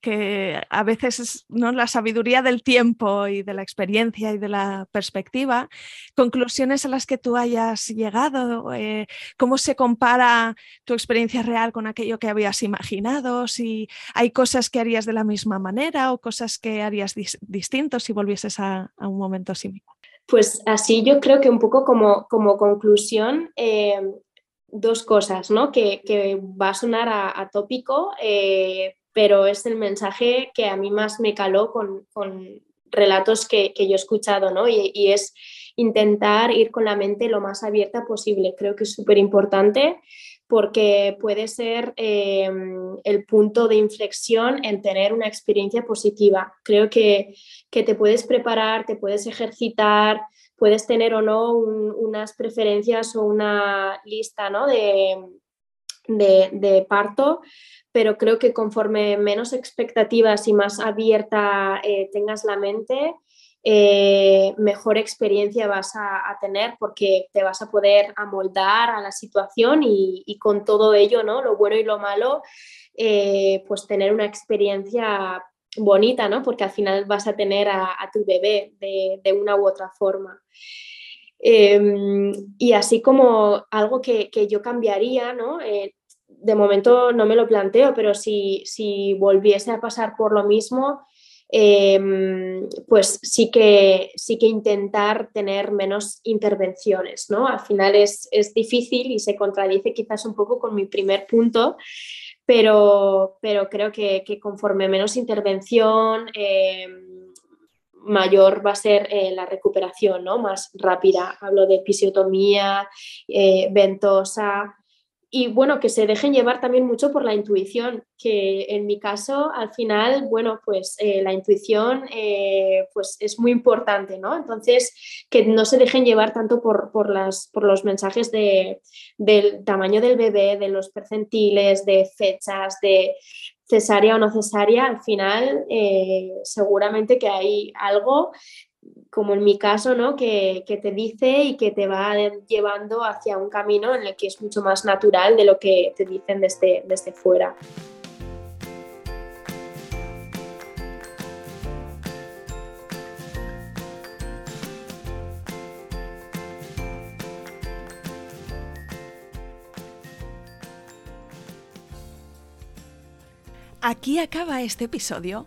que a veces es ¿no? la sabiduría del tiempo y de la experiencia y de la perspectiva, conclusiones a las que tú hayas llegado, eh, cómo se compara tu experiencia real con aquello que habías imaginado, si hay cosas que harías de la misma manera o cosas que harías dis distintos si volvieses a, un momento similar. Pues así yo creo que un poco como, como conclusión, eh, dos cosas, ¿no? Que, que, va a sonar a, a tópico, eh, pero es el mensaje que a mí más me caló con, con relatos que, que, yo he escuchado, ¿no? Y, es intentar ir con la mente lo más abierta posible. Creo que es súper importante porque puede ser eh, el punto de inflexión en tener una experiencia positiva. Creo que, que te puedes preparar, te puedes ejercitar, puedes tener o no un, unas preferencias o una lista ¿no? de, de, parto, pero creo que conforme menos expectativas y más abierta eh, tengas la mente, eh, mejor experiencia vas a, tener porque te vas a poder amoldar a la situación y, con todo ello, ¿no? lo bueno y lo malo, eh, pues tener una experiencia bonita, ¿no? porque al final vas a tener a, tu bebé de, una u otra forma. Eh, y así como algo que, que yo cambiaría, ¿no? De momento no me lo planteo, pero si, si volviese a pasar por lo mismo, em, pues sí que, sí que intentar tener menos intervenciones, ¿no? Al final es, difícil y se contradice quizás un poco con mi primer punto, pero, pero creo que, conforme menos intervención, em, mayor va a ser eh, la recuperación, ¿no? Más rápida. Hablo de episiotomía, eh, ventosa, y bueno, que se dejen llevar también mucho por la intuición, que en mi caso, al final, bueno, pues eh, la intuición eh, pues es muy importante, ¿no? Entonces, que no se dejen llevar tanto por, por, las, por los mensajes de, del tamaño del bebé, de los percentiles, de fechas, de cesárea o no cesárea, al final eh, seguramente que hay algo como en mi caso, ¿no? Que, te dice y que te va llevando hacia un camino en el que es mucho más natural de lo que te dicen desde, desde fuera. Aquí acaba este episodio.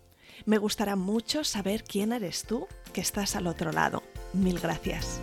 Me gustará mucho saber quién eres tú que estás al otro lado. Mil gracias.